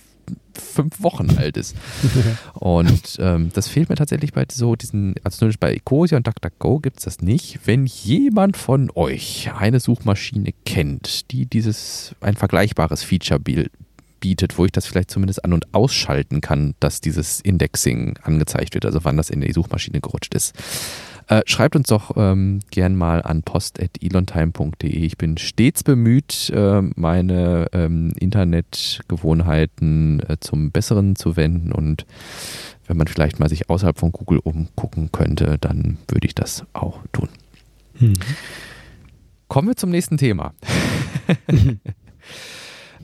fünf Wochen alt ist. Und ähm, das fehlt mir tatsächlich bei so diesen, also zumindest bei Ecosia und DuckDuckGo gibt es das nicht. Wenn jemand von euch eine Suchmaschine kennt, die dieses, ein vergleichbares Feature bietet, wo ich das vielleicht zumindest an- und ausschalten kann, dass dieses Indexing angezeigt wird, also wann das in die Suchmaschine gerutscht ist. Äh, schreibt uns doch ähm, gern mal an post.elontime.de. Ich bin stets bemüht, äh, meine ähm, Internetgewohnheiten äh, zum Besseren zu wenden und wenn man vielleicht mal sich außerhalb von Google umgucken könnte, dann würde ich das auch tun. Hm. Kommen wir zum nächsten Thema.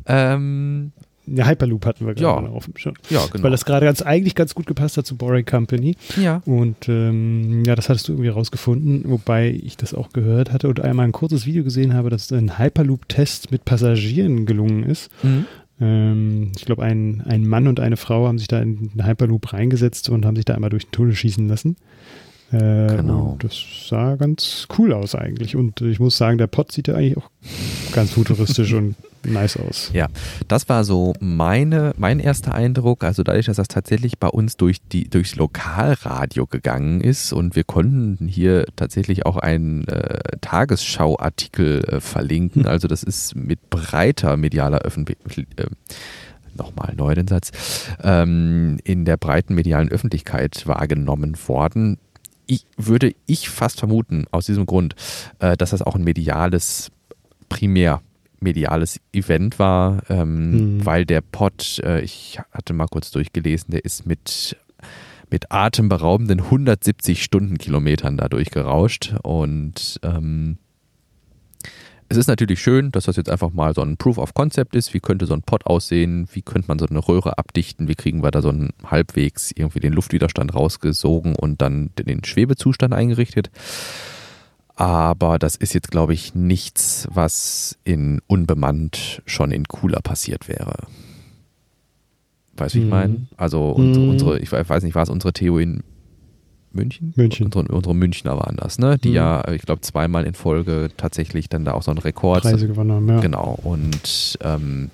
ähm, Ja, Hyperloop hatten wir Ja. gerade noch offen schon. ja, genau. Weil das gerade ganz eigentlich ganz gut gepasst hat zu Boring Company. ja. Und ähm, ja, das hattest du irgendwie rausgefunden, wobei ich das auch gehört hatte und einmal ein kurzes Video gesehen habe, dass ein Hyperloop-Test mit Passagieren gelungen ist. Mhm. Ähm, ich glaube, ein, ein Mann und eine Frau haben sich da in den Hyperloop reingesetzt und haben sich da einmal durch den Tunnel schießen lassen. Äh, Genau. Das sah ganz cool aus eigentlich. Und ich muss sagen, der Pod sieht ja eigentlich auch ganz futuristisch und nice aus. Ja, das war so meine, mein erster Eindruck. Also dadurch, dass das tatsächlich bei uns durch die, durchs Lokalradio gegangen ist und wir konnten hier tatsächlich auch einen äh, Tagesschauartikel äh, verlinken. Also das ist mit breiter medialer Öffentlichkeit. Äh, Nochmal neu den Satz, ähm, in der breiten medialen Öffentlichkeit wahrgenommen worden. Ich, würde ich fast vermuten, aus diesem Grund, äh, dass das auch ein mediales, primär mediales Event war, ähm, Mhm. weil der Pod, äh, ich hatte mal kurz durchgelesen, der ist mit, mit atemberaubenden 170 Stundenkilometern da durchgerauscht und ähm, es ist natürlich schön, dass das jetzt einfach mal so ein Proof of Concept ist. Wie könnte so ein Pod aussehen? Wie könnte man so eine Röhre abdichten? Wie kriegen wir da so einen halbwegs irgendwie den Luftwiderstand rausgesogen und dann den Schwebezustand eingerichtet? Aber das ist jetzt, glaube ich, nichts, was in unbemannt schon in cooler passiert wäre. Weißt du, wie ich Mhm. meine? Also unsere, Mhm. unsere, ich weiß nicht, war es unsere Theo in München? München. Unsere, unsere Münchner waren das, ne? Die Mhm. ja, ich glaube, zweimal in Folge tatsächlich dann da auch so einen Rekord. Preise gewonnen haben, ja. Genau. Und ähm,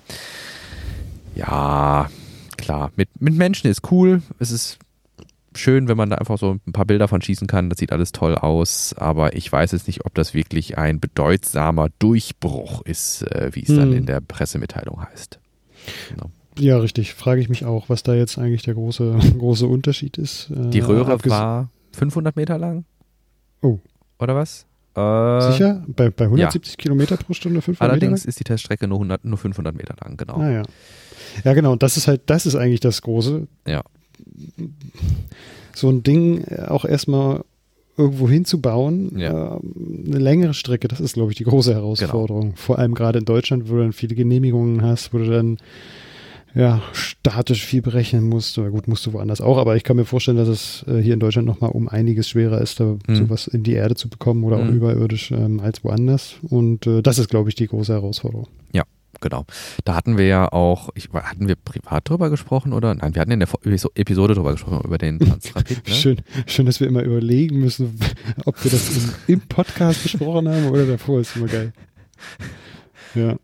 ja, klar, mit, mit Menschen ist cool. Es ist schön, wenn man da einfach so ein paar Bilder von schießen kann. Das sieht alles toll aus. Aber ich weiß jetzt nicht, ob das wirklich ein bedeutsamer Durchbruch ist, äh, wie es dann Mhm. in der Pressemitteilung heißt. Genau. Ja, richtig. Frage ich mich auch, was da jetzt eigentlich der große, große Unterschied ist. Äh, Die Röhre abges- war 500 Meter lang. Oh. Oder was? Äh, Sicher? Bei, bei 170 Kilometer pro Stunde 500 Allerdings Meter? ist die Teststrecke nur, 100, nur 500 Meter lang, genau. Ah, ja. Ja, genau. Und das ist halt, das ist eigentlich das Große. Ja. So ein Ding äh, auch erstmal irgendwo hinzubauen, Ja. ähm, eine längere Strecke, das ist, glaube ich, die große Herausforderung. Genau. Vor allem gerade in Deutschland, wo du dann viele Genehmigungen hast, wo du dann ja, statisch viel berechnen musst. Oder gut, musst du woanders auch, aber ich kann mir vorstellen, dass es äh, hier in Deutschland nochmal um einiges schwerer ist, da Hm. sowas in die Erde zu bekommen oder auch Hm. überirdisch ähm, als woanders. Und äh, das ist, glaube ich, die große Herausforderung. Genau. Da hatten wir ja auch, ich, hatten wir privat drüber gesprochen oder? Nein, wir hatten in der Episode drüber gesprochen, über den Transrapid. Ne? Schön, schön, dass wir immer überlegen müssen, ob wir das im, im Podcast besprochen haben oder davor. Ist immer geil. Ja.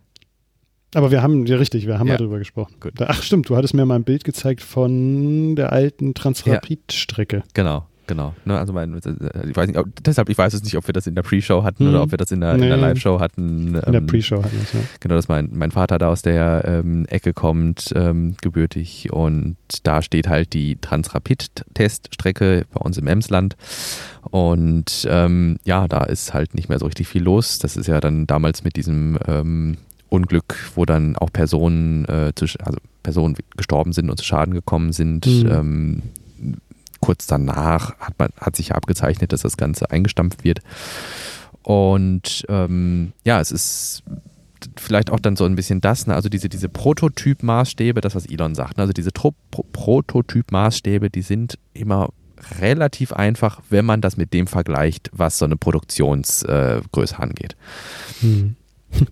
Aber wir haben, ja richtig, wir haben Ja. ja darüber gesprochen. Gut. Ach stimmt, du hattest mir mal ein Bild gezeigt von der alten Transrapid-Strecke. Genau. genau. Ne, also mein, äh, ich weiß nicht, ob, deshalb, ich weiß es nicht, ob wir das in der Pre-Show hatten hm. oder ob wir das in der, nee. der Live-Show hatten. in der ähm, Pre-Show hatten wir es, ja. Genau, dass mein, mein Vater da aus der ähm, Ecke kommt, ähm, gebürtig und da steht halt die Transrapid-Teststrecke bei uns im Emsland und ähm, ja, da ist halt nicht mehr so richtig viel los. Das ist ja dann damals mit diesem ähm, Unglück, wo dann auch Personen, äh, zu, also Personen gestorben sind und zu Schaden gekommen sind. Mhm. Ähm, kurz danach hat, man, hat sich abgezeichnet, dass das Ganze eingestampft wird. Und ähm, ja, es ist vielleicht auch dann so ein bisschen das, ne? also diese, diese Prototyp-Maßstäbe, das, was Elon sagt, ne? also diese Pro Prototyp-Maßstäbe, die sind immer relativ einfach, wenn man das mit dem vergleicht, was so eine Produktionsgröße äh, angeht. Hm.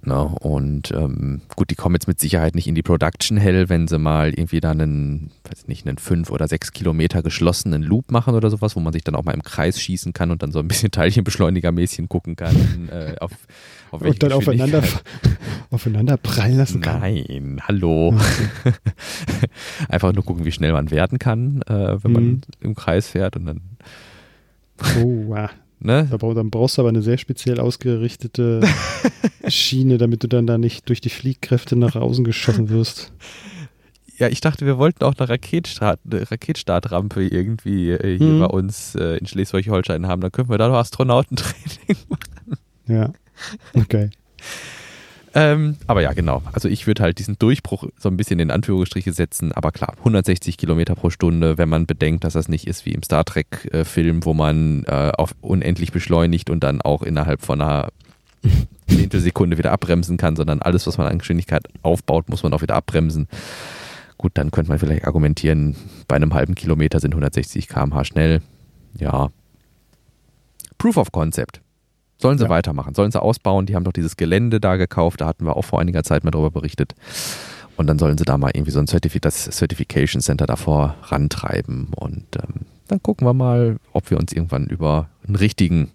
Na, ne? und ähm, gut, die kommen jetzt mit Sicherheit nicht in die Production Hell, wenn sie mal irgendwie dann einen, weiß nicht, einen fünf oder sechs Kilometer geschlossenen Loop machen oder sowas, wo man sich dann auch mal im Kreis schießen kann und dann so ein bisschen Teilchenbeschleunigermäßchen gucken kann. äh, auf, auf und dann aufeinander, aufeinander prallen lassen kann. Nein, hallo. Einfach nur gucken, wie schnell man werden kann, äh, wenn man mhm. im Kreis fährt und dann. Oh, wow. Ne? dann brauchst du aber eine sehr speziell ausgerichtete Schiene, damit du dann da nicht durch die Fliehkräfte nach außen geschossen wirst. Ja, ich dachte, wir wollten auch eine, Raketstart, eine Raketstartrampe irgendwie äh, hier hm. bei uns äh, in Schleswig-Holstein haben. Dann können wir da noch Astronautentraining machen. Ja, okay. Ähm, aber ja, genau. Also ich würde halt diesen Durchbruch so ein bisschen in Anführungsstriche setzen. Aber klar, 160 Kilometer pro Stunde, wenn man bedenkt, dass das nicht ist wie im Star Trek-Film, wo man äh, auf unendlich beschleunigt und dann auch innerhalb von einer Zehntelsekunde wieder abbremsen kann, sondern alles, was man an Geschwindigkeit aufbaut, muss man auch wieder abbremsen. Gut, dann könnte man vielleicht argumentieren, bei einem halben Kilometer sind 160 km/h schnell. Ja. Proof of Concept. Sollen sie ja. weitermachen, sollen sie ausbauen. Die haben doch dieses Gelände da gekauft, da hatten wir auch vor einiger Zeit mal darüber berichtet. Und dann sollen sie da mal irgendwie so ein Certifi das Certification Center davor rantreiben. Und ähm, dann gucken wir mal, ob wir uns irgendwann über einen richtigen,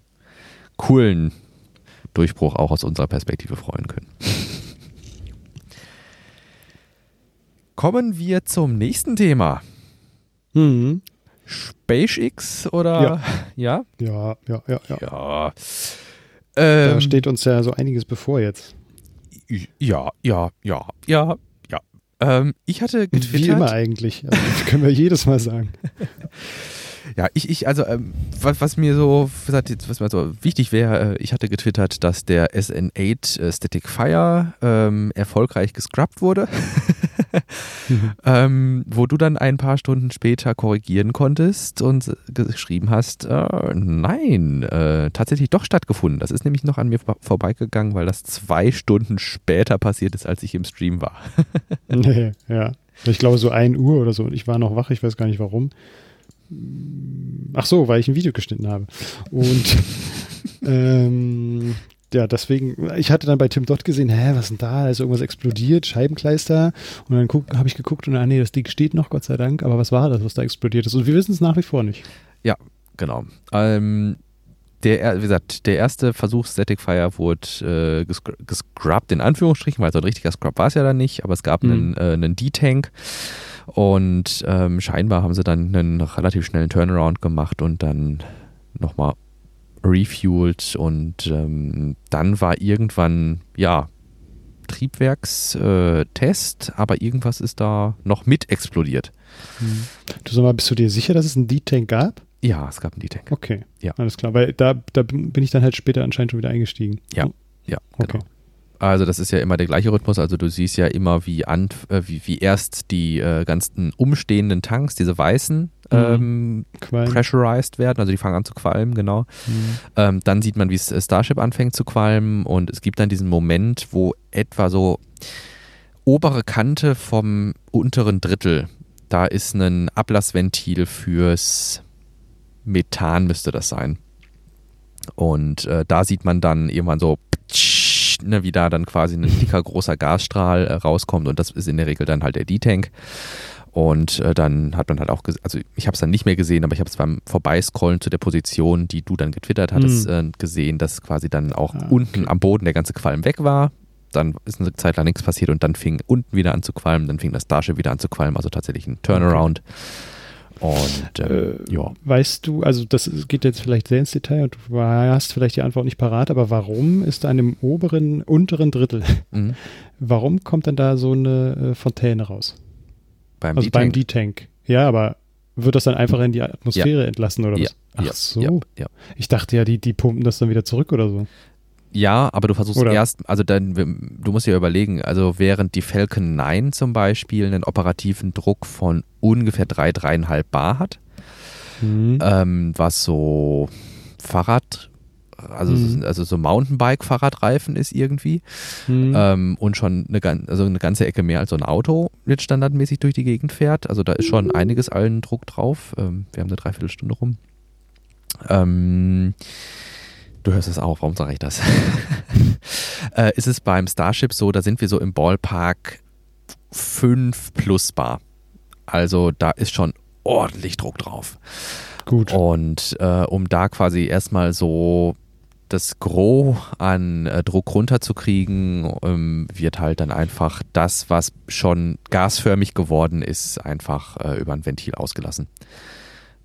coolen Durchbruch auch aus unserer Perspektive freuen können. Kommen wir zum nächsten Thema. Mhm. SpaceX oder ja? Ja, ja, ja, ja. ja. Ähm, da steht uns ja so einiges bevor jetzt. Ja, ja, ja, ja, ja. Ähm, ich hatte getwittert. Wie immer eigentlich. Also, das können wir jedes Mal sagen. Ja, ich, ich also ähm, was, was, mir so, was mir so wichtig wäre, äh, ich hatte getwittert, dass der SN8 äh, Static Fire ähm, erfolgreich gescrubbt wurde. mhm. ähm, wo du dann ein paar Stunden später korrigieren konntest und geschrieben hast, äh, nein, äh, tatsächlich doch stattgefunden. Das ist nämlich noch an mir vorbeigegangen, weil das zwei Stunden später passiert ist, als ich im Stream war. nee, ja. Ich glaube so ein Uhr oder so. Ich war noch wach, ich weiß gar nicht warum. Ach so, weil ich ein Video geschnitten habe. Und ähm, ja, deswegen, ich hatte dann bei Tim Dot gesehen, hä, was ist denn da? ist irgendwas explodiert, Scheibenkleister. Und dann habe ich geguckt und, ah nee, das Ding steht noch, Gott sei Dank. Aber was war das, was da explodiert ist? Und wir wissen es nach wie vor nicht. Ja, genau. Ähm, der, wie gesagt, der erste Versuch Static Fire wurde äh, gescrubbt, in Anführungsstrichen, weil so ein richtiger Scrub war es ja dann nicht, aber es gab mhm. einen, äh, einen D-Tank und ähm, scheinbar haben sie dann einen relativ schnellen Turnaround gemacht und dann nochmal refueled und ähm, dann war irgendwann, ja, Triebwerkstest, äh, aber irgendwas ist da noch mit explodiert. Hm. Du sag mal, bist du dir sicher, dass es einen D-Tank gab? Ja, es gab einen D-Tank. Okay. Ja. Alles klar, weil da, da bin ich dann halt später anscheinend schon wieder eingestiegen. Ja, ja, genau. Also das ist ja immer der gleiche Rhythmus. Also du siehst ja immer, wie, an, äh, wie, wie erst die äh, ganzen umstehenden Tanks, diese weißen, mhm. ähm, pressurized werden. Also die fangen an zu qualmen, genau. Mhm. Ähm, dann sieht man, wie es äh, Starship anfängt zu qualmen. Und es gibt dann diesen Moment, wo etwa so obere Kante vom unteren Drittel, da ist ein Ablassventil fürs Methan, müsste das sein. Und äh, da sieht man dann irgendwann so ne, wie da dann quasi ein dicker großer Gasstrahl äh, rauskommt und das ist in der Regel dann halt der D-Tank. Und äh, dann hat man halt auch, also ich habe es dann nicht mehr gesehen, aber ich habe es beim Vorbeiscrollen zu der Position, die du dann getwittert hattest, mhm. äh, gesehen, dass quasi dann auch ah, okay. unten am Boden der ganze Qualm weg war. Dann ist eine Zeit lang nichts passiert und dann fing unten wieder an zu qualmen, dann fing das Starship wieder an zu qualmen, also tatsächlich ein Turnaround. Und äh, ja. Weißt du, also das geht jetzt vielleicht sehr ins Detail und du hast vielleicht die Antwort nicht parat, aber warum ist da in dem oberen, unteren Drittel, mhm. warum kommt dann da so eine äh, Fontäne raus? Beim also beim D-Tank. Ja, aber wird das dann einfach in die Atmosphäre ja. entlassen oder was? Ja. Ach so. Ja. Ich dachte ja, die, die pumpen das dann wieder zurück oder so. Ja, aber du versuchst Oder? erst, also dann, du musst dir überlegen, also während die Falcon 9 zum Beispiel einen operativen Druck von ungefähr 3, 3,5 Bar hat, mhm. ähm, was so Fahrrad, also, mhm. also so Mountainbike-Fahrradreifen ist irgendwie mhm. ähm, und schon eine, also eine ganze Ecke mehr als so ein Auto jetzt standardmäßig durch die Gegend fährt. Also da ist schon einiges allen Druck drauf. Ähm, wir haben eine Dreiviertelstunde rum. Ähm, Du hörst es auch, warum sage ich das? äh, ist es beim Starship so, da sind wir so im Ballpark 5 plus Bar. Also da ist schon ordentlich Druck drauf. Gut. Und äh, um da quasi erstmal so das Gros an äh, Druck runterzukriegen, ähm, wird halt dann einfach das, was schon gasförmig geworden ist, einfach äh, über ein Ventil ausgelassen.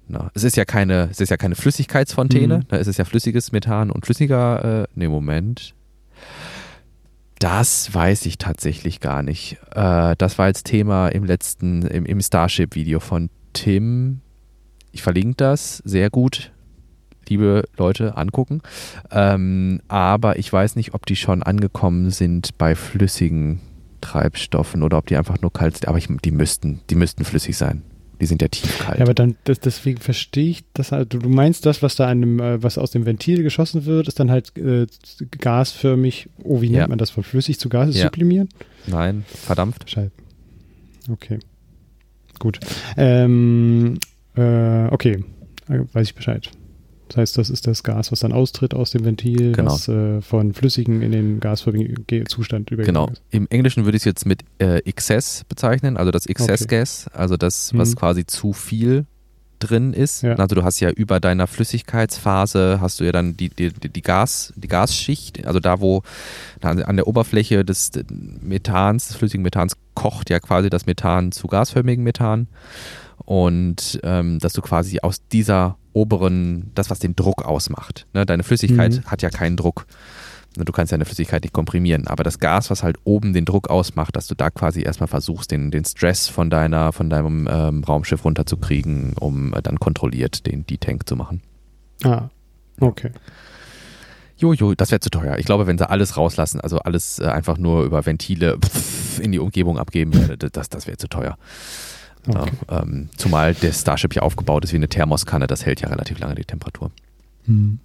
Na, es ist ja keine, es ist ja keine Flüssigkeitsfontäne, mhm. da ist es ja flüssiges Methan und flüssiger, äh, nee, Moment. Das weiß ich tatsächlich gar nicht. Äh, das war jetzt Thema im letzten, im, im Starship-Video von Tim. Ich verlinke das, sehr gut. Liebe Leute, angucken. Ähm, aber ich weiß nicht, ob die schon angekommen sind bei flüssigen Treibstoffen oder ob die einfach nur kalt sind. Aber ich, die müssten, die müssten flüssig sein. Die sind ja tiefkalt. Ja, aber dann, das, deswegen verstehe ich das halt. Du, meinst, das, was da an dem, äh, was aus dem Ventil geschossen wird, ist dann halt äh, gasförmig, oh, wie nennt man das, von flüssig zu Gas ja. sublimieren? Nein, verdampft. Scheiße. Okay. Gut. Ähm, äh, okay. Äh, weiß ich Bescheid. Das heißt, das ist das Gas, was dann austritt aus dem Ventil, genau. was äh, von flüssigen in den gasförmigen Zustand übergegangen genau. ist. Im Englischen würde ich es jetzt mit äh, Excess bezeichnen, also das Excess okay. Gas, also das, was mhm. quasi zu viel drin ist. Ja. Also du hast ja über deiner Flüssigkeitsphase hast du ja dann die, die, die, Gas, die Gasschicht, also da wo an der Oberfläche des Methans, des flüssigen Methans kocht ja quasi das Methan zu gasförmigen Methan und ähm, dass du quasi aus dieser oberen, das was den Druck ausmacht. Ne? Deine Flüssigkeit mhm. hat ja keinen Druck. Ne, du kannst deine Flüssigkeit nicht komprimieren, aber das Gas, was halt oben den Druck ausmacht, dass du da quasi erstmal versuchst, den, den Stress von deiner, von deinem ähm, Raumschiff runterzukriegen, um äh, dann kontrolliert den D-Tank zu machen. Ah, okay. Jojo, das wäre zu teuer. Ich glaube, wenn sie alles rauslassen, also alles äh, einfach nur über Ventile in die Umgebung abgeben, das, das wäre zu teuer. Okay. Ja, ähm, zumal der Starship ja aufgebaut ist wie eine Thermoskanne, das hält ja relativ lange die Temperatur. Hm.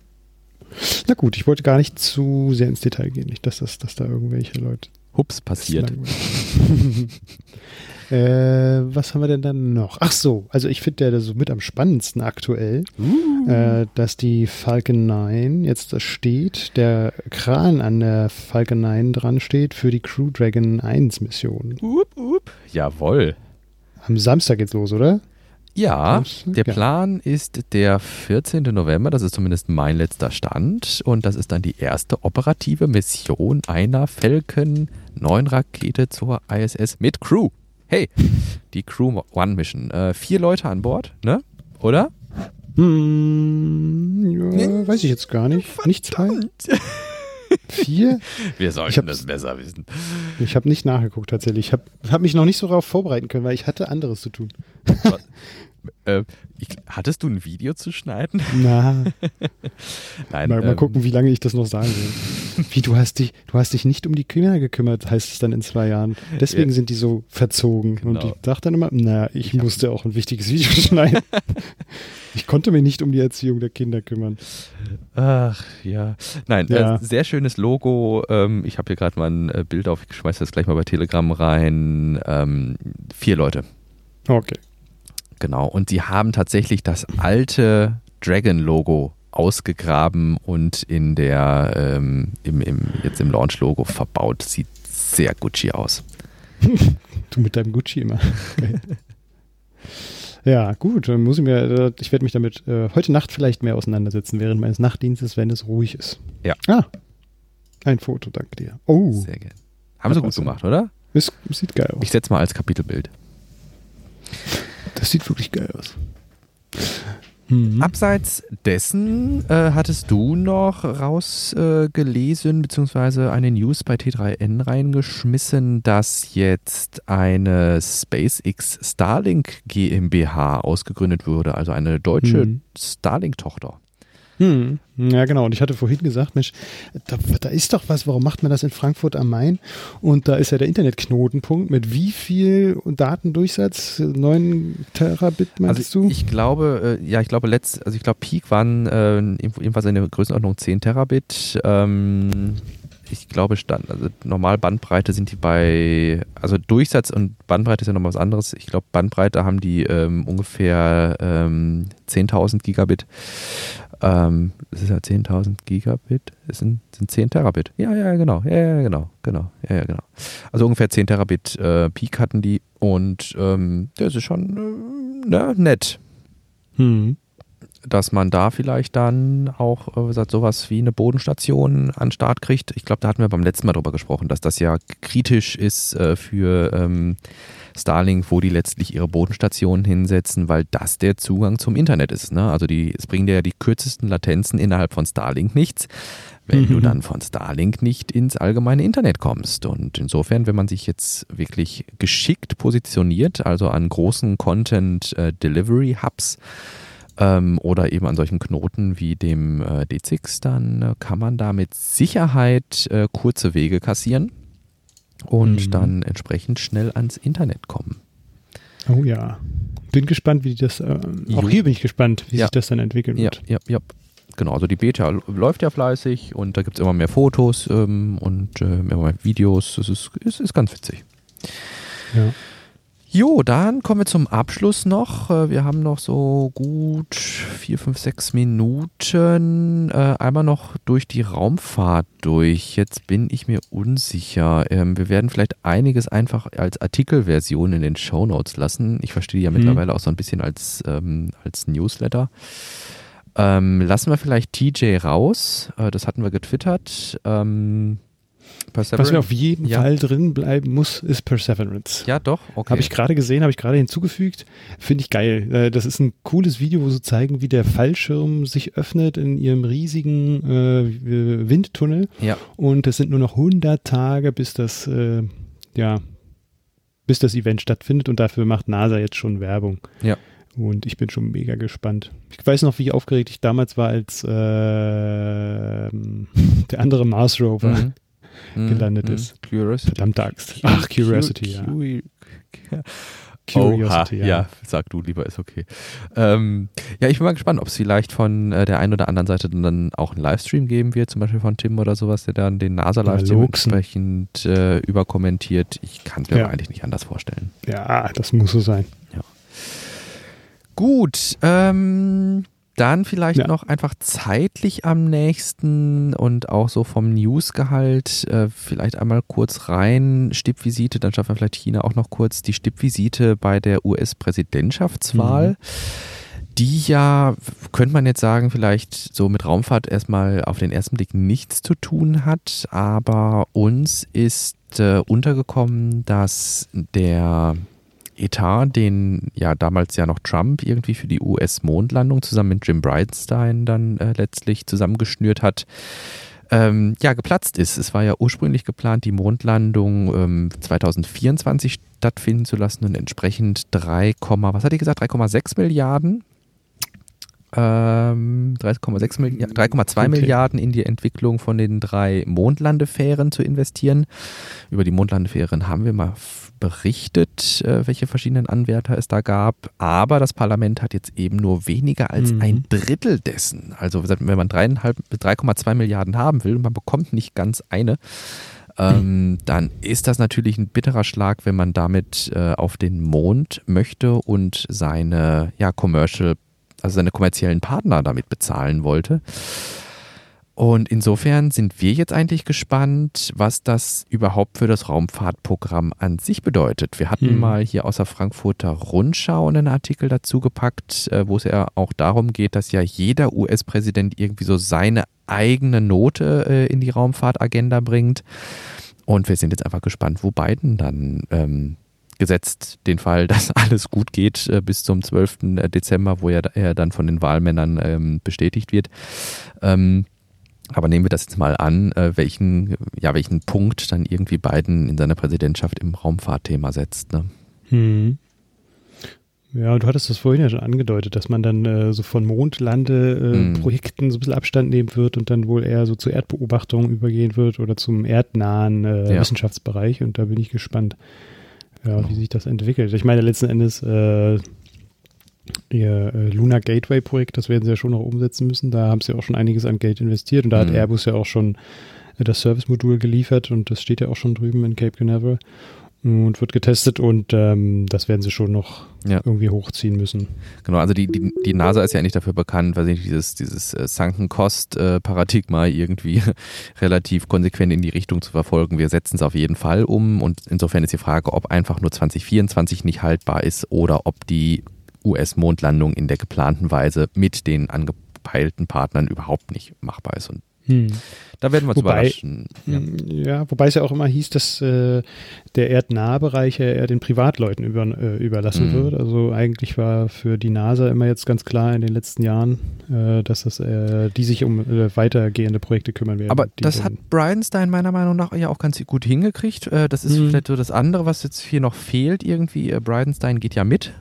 Na gut, ich wollte gar nicht zu sehr ins Detail gehen, nicht, dass, das, dass da irgendwelche Leute. Hups, passiert. äh, was haben wir denn dann noch? Ach so, also ich finde der so mit am spannendsten aktuell, uh. äh, dass die Falcon 9 jetzt steht, der Kran an der Falcon 9 dran steht für die Crew Dragon 1 Mission. Up, up. Jawohl. Am Samstag geht's los, oder? Ja, der Plan ist der 14. November, das ist zumindest mein letzter Stand. Und das ist dann die erste operative Mission einer Falcon 9 Rakete zur ISS mit Crew. Hey, die Crew One Mission. Äh, vier Leute an Bord, ne? Oder? Hm, ja, weiß ich jetzt gar nicht. Verdammt. Nicht zwei? Vier? Wir sollten das besser wissen. Ich habe nicht nachgeguckt tatsächlich. Ich habe hab mich noch nicht so darauf vorbereiten können, weil ich hatte anderes zu tun. Äh, ich, hattest du ein Video zu schneiden? Na. Nein, mal, ähm, mal, gucken, wie lange ich das noch sagen will. Wie, du hast dich, du hast dich nicht um die Kinder gekümmert, heißt es dann in zwei Jahren. Deswegen ja. sind die so verzogen. Genau. Und ich dachte dann immer, na, ich, ich musste auch ein wichtiges Video schneiden. ich konnte mich nicht um die Erziehung der Kinder kümmern. Ach, ja. Nein, ja. Äh, sehr schönes Logo. Ähm, ich habe hier gerade mal ein äh, Bild auf, ich schmeiße das gleich mal bei Telegram rein. Ähm, vier Leute. Okay. Genau. Und sie haben tatsächlich das alte Dragon-Logo ausgegraben und in der ähm, im, im, jetzt im Launch-Logo verbaut. Sieht sehr Gucci aus. du mit deinem Gucci immer. Okay. ja, gut, dann muss ich mir, äh, ich werde mich damit äh, heute Nacht vielleicht mehr auseinandersetzen während meines Nachtdienstes, wenn es ruhig ist. Ja. Ah, ein Foto, danke dir. Oh. Sehr gerne. Haben sie gut gemacht, oder? Es sieht geil aus. Ich setze mal als Kapitelbild. Das sieht wirklich geil aus. Mhm. Abseits dessen äh, hattest du noch rausgelesen, äh, beziehungsweise eine News bei T3N reingeschmissen, dass jetzt eine SpaceX Starlink GmbH ausgegründet wurde, also eine deutsche mhm. Starlink-Tochter. Hm. Ja, genau. Und ich hatte vorhin gesagt, Mensch, da, da, ist doch was, warum macht man das in Frankfurt am Main? Und da ist ja der Internetknotenpunkt mit wie viel Datendurchsatz? 9 Terabit meinst also du? Ich glaube, äh, ja, ich glaube, letzt, also ich glaube, Peak waren äh, jedenfalls in der Größenordnung 10 Terabit. Ähm, ich glaube, Stand, also normal Bandbreite sind die bei, also Durchsatz und Bandbreite ist ja nochmal was anderes. Ich glaube, Bandbreite haben die ähm, ungefähr ähm, 10.000 Gigabit. Ähm, das ist ja 10.000 Gigabit, das sind, sind 10 Terabit. Ja, ja, genau, ja, ja, genau, genau, ja, ja, genau. Also ungefähr 10 Terabit äh, Peak hatten die und ähm, das ist schon äh, ne, nett. Hm. Dass man da vielleicht dann auch äh, sowas wie eine Bodenstation an Start kriegt. Ich glaube, da hatten wir beim letzten Mal drüber gesprochen, dass das ja kritisch ist äh, für ähm, Starlink, wo die letztlich ihre Bodenstationen hinsetzen, weil das der Zugang zum Internet ist. Ne? Also die, es bringt ja die kürzesten Latenzen innerhalb von Starlink nichts, wenn mhm. du dann von Starlink nicht ins allgemeine Internet kommst. Und insofern, wenn man sich jetzt wirklich geschickt positioniert, also an großen Content äh, Delivery Hubs, ähm, oder eben an solchen Knoten wie dem äh, D6, dann äh, kann man da mit Sicherheit äh, kurze Wege kassieren und mhm. dann entsprechend schnell ans Internet kommen. Oh ja. Bin gespannt, wie das, äh, auch hier bin ich gespannt, wie ja. sich das dann entwickeln wird. Ja, ja, ja. Genau, also die Beta läuft ja fleißig und da gibt es immer mehr Fotos ähm, und äh, immer mehr Videos. Es ist, es ist ganz witzig. Ja. Jo, dann kommen wir zum Abschluss noch. Äh, wir haben noch so gut vier, fünf, sechs Minuten. Äh, einmal noch durch die Raumfahrt durch. Jetzt bin ich mir unsicher. Ähm, wir werden vielleicht einiges einfach als Artikelversion in den Show Notes lassen. Ich verstehe die ja mhm. mittlerweile auch so ein bisschen als, ähm, als Newsletter. Ähm, lassen wir vielleicht TJ raus. Äh, das hatten wir getwittert. Ähm, was mir auf jeden ja. Fall drin bleiben muss, ist Perseverance. Ja, doch. Okay. Habe ich gerade gesehen, habe ich gerade hinzugefügt. Finde ich geil. Äh, das ist ein cooles Video, wo sie zeigen, wie der Fallschirm sich öffnet in ihrem riesigen äh, Windtunnel. Ja. Und es sind nur noch 100 Tage, bis das, äh, ja, bis das Event stattfindet. Und dafür macht NASA jetzt schon Werbung. Ja. Und ich bin schon mega gespannt. Ich weiß noch, wie aufgeregt ich damals war, als äh, der andere Mars Rover mhm. Mhm. gelandet ist. Curiosity. Verdammte Axt. Ach, Curiosity, ja. Curiosity, ja. ja. sag du lieber, ist okay. Ähm, ja, ich bin mal gespannt, ob es vielleicht von äh, der einen oder anderen Seite dann auch einen Livestream geben wird, zum Beispiel von Tim oder sowas, der dann den NASA-Livestream entsprechend äh, überkommentiert. Ich kann es mir ja. eigentlich nicht anders vorstellen. Ja, das muss so sein. Ja. Gut, ähm, dann vielleicht ja. noch einfach zeitlich am nächsten und auch so vom Newsgehalt äh, vielleicht einmal kurz rein. Stippvisite, dann schaffen wir vielleicht China auch noch kurz die Stippvisite bei der US-Präsidentschaftswahl. Mhm. Die ja, könnte man jetzt sagen, vielleicht so mit Raumfahrt erstmal auf den ersten Blick nichts zu tun hat, aber uns ist äh, untergekommen, dass der Etat, den ja damals ja noch Trump irgendwie für die US-Mondlandung zusammen mit Jim Bridenstine dann äh, letztlich zusammengeschnürt hat, ähm, ja, geplatzt ist. Es war ja ursprünglich geplant, die Mondlandung ähm, 2024 stattfinden zu lassen und entsprechend 3, was hat die gesagt? 3,6 Milliarden 3,6 Milliarden, 3,2 okay. Milliarden in die Entwicklung von den drei Mondlandefähren zu investieren. Über die Mondlandefähren haben wir mal berichtet, äh, welche verschiedenen Anwärter es da gab. Aber das Parlament hat jetzt eben nur weniger als mhm. ein Drittel dessen. Also wenn man 3,2 Milliarden haben will und man bekommt nicht ganz eine, ähm, dann ist das natürlich ein bitterer Schlag, wenn man damit äh, auf den Mond möchte und seine ja, Commercial also seine kommerziellen Partner damit bezahlen wollte. Und insofern sind wir jetzt eigentlich gespannt, was das überhaupt für das Raumfahrtprogramm an sich bedeutet. Wir hatten hm. mal hier aus der Frankfurter Rundschau einen Artikel dazu gepackt, äh, wo es ja auch darum geht, dass ja jeder US-Präsident irgendwie so seine eigene Note äh, in die Raumfahrtagenda bringt. Und wir sind jetzt einfach gespannt, wo Biden dann ähm, gesetzt den Fall, dass alles gut geht äh, bis zum 12. Äh, Dezember, wo er, er dann von den Wahlmännern ähm, bestätigt wird. Ähm, aber nehmen wir das jetzt mal an, äh, welchen, ja, welchen Punkt dann irgendwie Biden in seiner Präsidentschaft im Raumfahrtthema setzt. Ne? Hm. Ja, du hattest das vorhin ja schon angedeutet, dass man dann äh, so von Mondlandeprojekten äh, mm. so ein bisschen Abstand nehmen wird und dann wohl eher so zur Erdbeobachtung übergehen wird oder zum erdnahen äh, ja. Wissenschaftsbereich. Und da bin ich gespannt, ja, wie genau. sich das entwickelt. Ich meine, letzten Endes äh, ihr äh, Lunar Gateway Projekt, das werden sie ja schon noch umsetzen müssen. Da haben sie auch schon einiges an Geld investiert und da mm. hat mhm. Airbus ja auch schon äh, das Service-Modul geliefert und das steht ja auch schon drüben in Cape Canaveral und wird getestet und ähm, das werden sie schon noch ja. irgendwie hochziehen müssen. Genau, also die, die, die NASA ist ja nicht dafür bekannt, weil sie dieses, dieses äh, Sunken-Cost-Paradigma irgendwie relativ konsequent in die Richtung zu verfolgen. Wir setzen es auf jeden Fall um und insofern ist die Frage, ob einfach nur 2024 nicht haltbar ist oder ob die US-Mondlandung in der geplanten Weise mit den angepeilten Partnern überhaupt nicht machbar ist. Und hm. Da werden wir uns wobei, überraschen. Ja. Hm, ja. wobei es ja auch immer hieß, dass äh, der erdnahe Bereich ja eher den Privatleuten über, äh, überlassen mhm. wird. Also eigentlich war für die NASA immer jetzt ganz klar in den letzten Jahren, äh, dass das, äh, die sich um äh, weitergehende Projekte kümmern werden. Aber das hat Bridenstine meiner Meinung nach ja auch ganz gut hingekriegt. Äh, das ist mhm. vielleicht so das andere, was jetzt hier noch fehlt irgendwie. Bridenstine geht ja mit.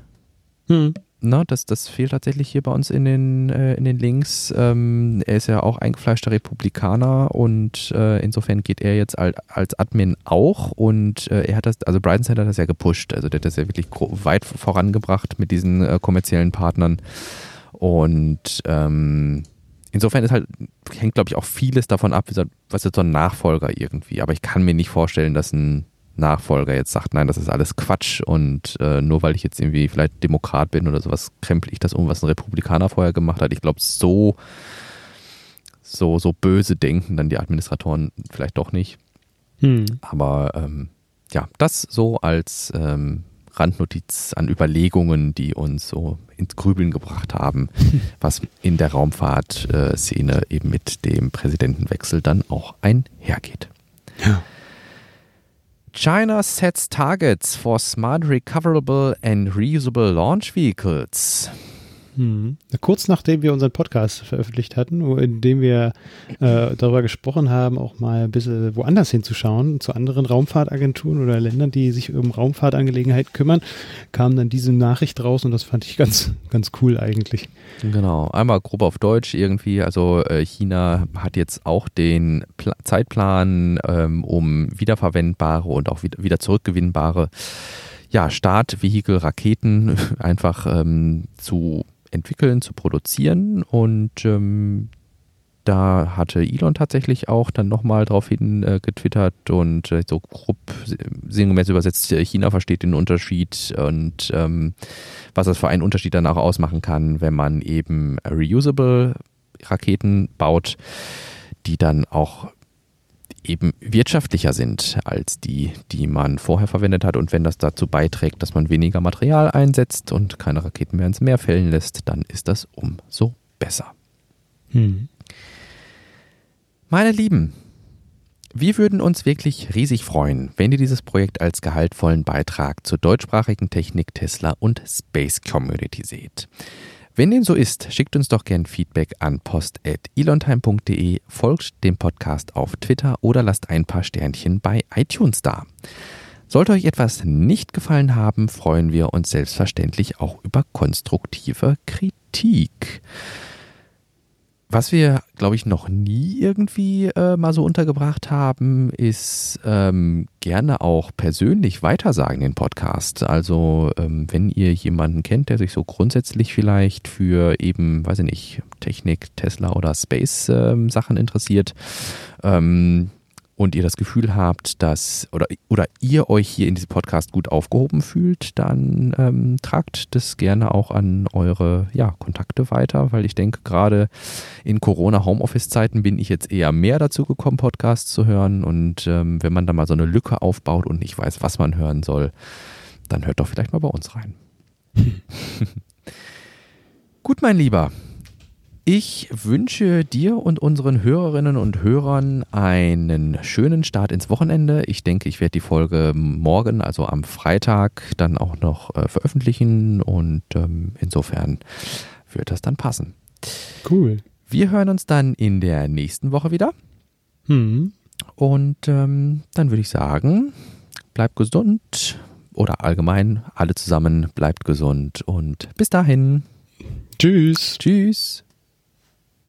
Mhm. Ne, das, das fehlt tatsächlich hier bei uns in den, äh, in den Links. Ähm, er ist ja auch eingefleischter Republikaner und äh, insofern geht er jetzt als, als Admin auch und äh, er hat das, also Bridenstine hat das ja gepusht, also der hat das ja wirklich weit vorangebracht mit diesen äh, kommerziellen Partnern und ähm, insofern ist halt, hängt glaube ich auch vieles davon ab, was ist so ein Nachfolger irgendwie, aber ich kann mir nicht vorstellen, dass ein Nachfolger jetzt sagt, nein, das ist alles Quatsch und äh, nur weil ich jetzt irgendwie vielleicht Demokrat bin oder sowas, krempel ich das um, was ein Republikaner vorher gemacht hat. Ich glaube, so, so, so böse denken dann die Administratoren vielleicht doch nicht. Hm. Aber ähm, ja, das so als ähm, Randnotiz an Überlegungen, die uns so ins Grübeln gebracht haben, was in der Raumfahrtszene eben mit dem Präsidentenwechsel dann auch einhergeht. Ja. China sets targets for smart recoverable and reusable launch vehicles. Hm. Kurz nachdem wir unseren Podcast veröffentlicht hatten, in dem wir äh, darüber gesprochen haben, auch mal ein bisschen woanders hinzuschauen, zu anderen Raumfahrtagenturen oder Ländern, die sich um Raumfahrtangelegenheiten kümmern, kam dann diese Nachricht raus und das fand ich ganz, ganz cool eigentlich. Genau, einmal grob auf Deutsch irgendwie. Also äh, China hat jetzt auch den Pla Zeitplan, ähm, um wiederverwendbare und auch wieder, zurückgewinnbare ja, Startvehikel, Raketen einfach ähm, zu entwickeln, zu produzieren. Und ähm, da hatte Elon tatsächlich auch dann nochmal drauf hin äh, getwittert und äh, so grob sinngemäß übersetzt, äh, China versteht den Unterschied und ähm, was das für einen Unterschied danach ausmachen kann, wenn man eben reusable Raketen baut, die dann auch eben wirtschaftlicher sind als die, die man vorher verwendet hat. Und wenn das dazu beiträgt, dass man weniger Material einsetzt und keine Raketen mehr ins Meer fällen lässt, dann ist das umso besser. Hm. Meine Lieben, wir würden uns wirklich riesig freuen, wenn ihr dieses Projekt als gehaltvollen Beitrag zur deutschsprachigen Technik, Tesla und Space Community seht. Wenn dem so ist, schickt uns doch gern Feedback an post.elontime.de, folgt dem Podcast auf Twitter oder lasst ein paar Sternchen bei iTunes da. Sollte euch etwas nicht gefallen haben, freuen wir uns selbstverständlich auch über konstruktive Kritik. Was wir, glaube ich, noch nie irgendwie äh, mal so untergebracht haben, ist ähm, gerne auch persönlich weitersagen den Podcast. Also ähm, wenn ihr jemanden kennt, der sich so grundsätzlich vielleicht für eben, weiß ich nicht, Technik, Tesla oder Space ähm, Sachen interessiert, ähm, und ihr das Gefühl habt, dass oder, oder ihr euch hier in diesem Podcast gut aufgehoben fühlt, dann ähm, tragt das gerne auch an eure ja, Kontakte weiter, weil ich denke, gerade in Corona-Homeoffice-Zeiten bin ich jetzt eher mehr dazu gekommen, Podcasts zu hören. Und ähm, wenn man da mal so eine Lücke aufbaut und nicht weiß, was man hören soll, dann hört doch vielleicht mal bei uns rein. Gut, mein Lieber. Ich wünsche dir und unseren Hörerinnen und Hörern einen schönen Start ins Wochenende. Ich denke, ich werde die Folge morgen, also am Freitag, dann auch noch äh, veröffentlichen und ähm, insofern wird das dann passen. Cool. Wir hören uns dann in der nächsten Woche wieder. Hm. Und ähm, dann würde ich sagen, bleibt gesund oder allgemein alle zusammen bleibt gesund und bis dahin. Tschüss. Tschüss.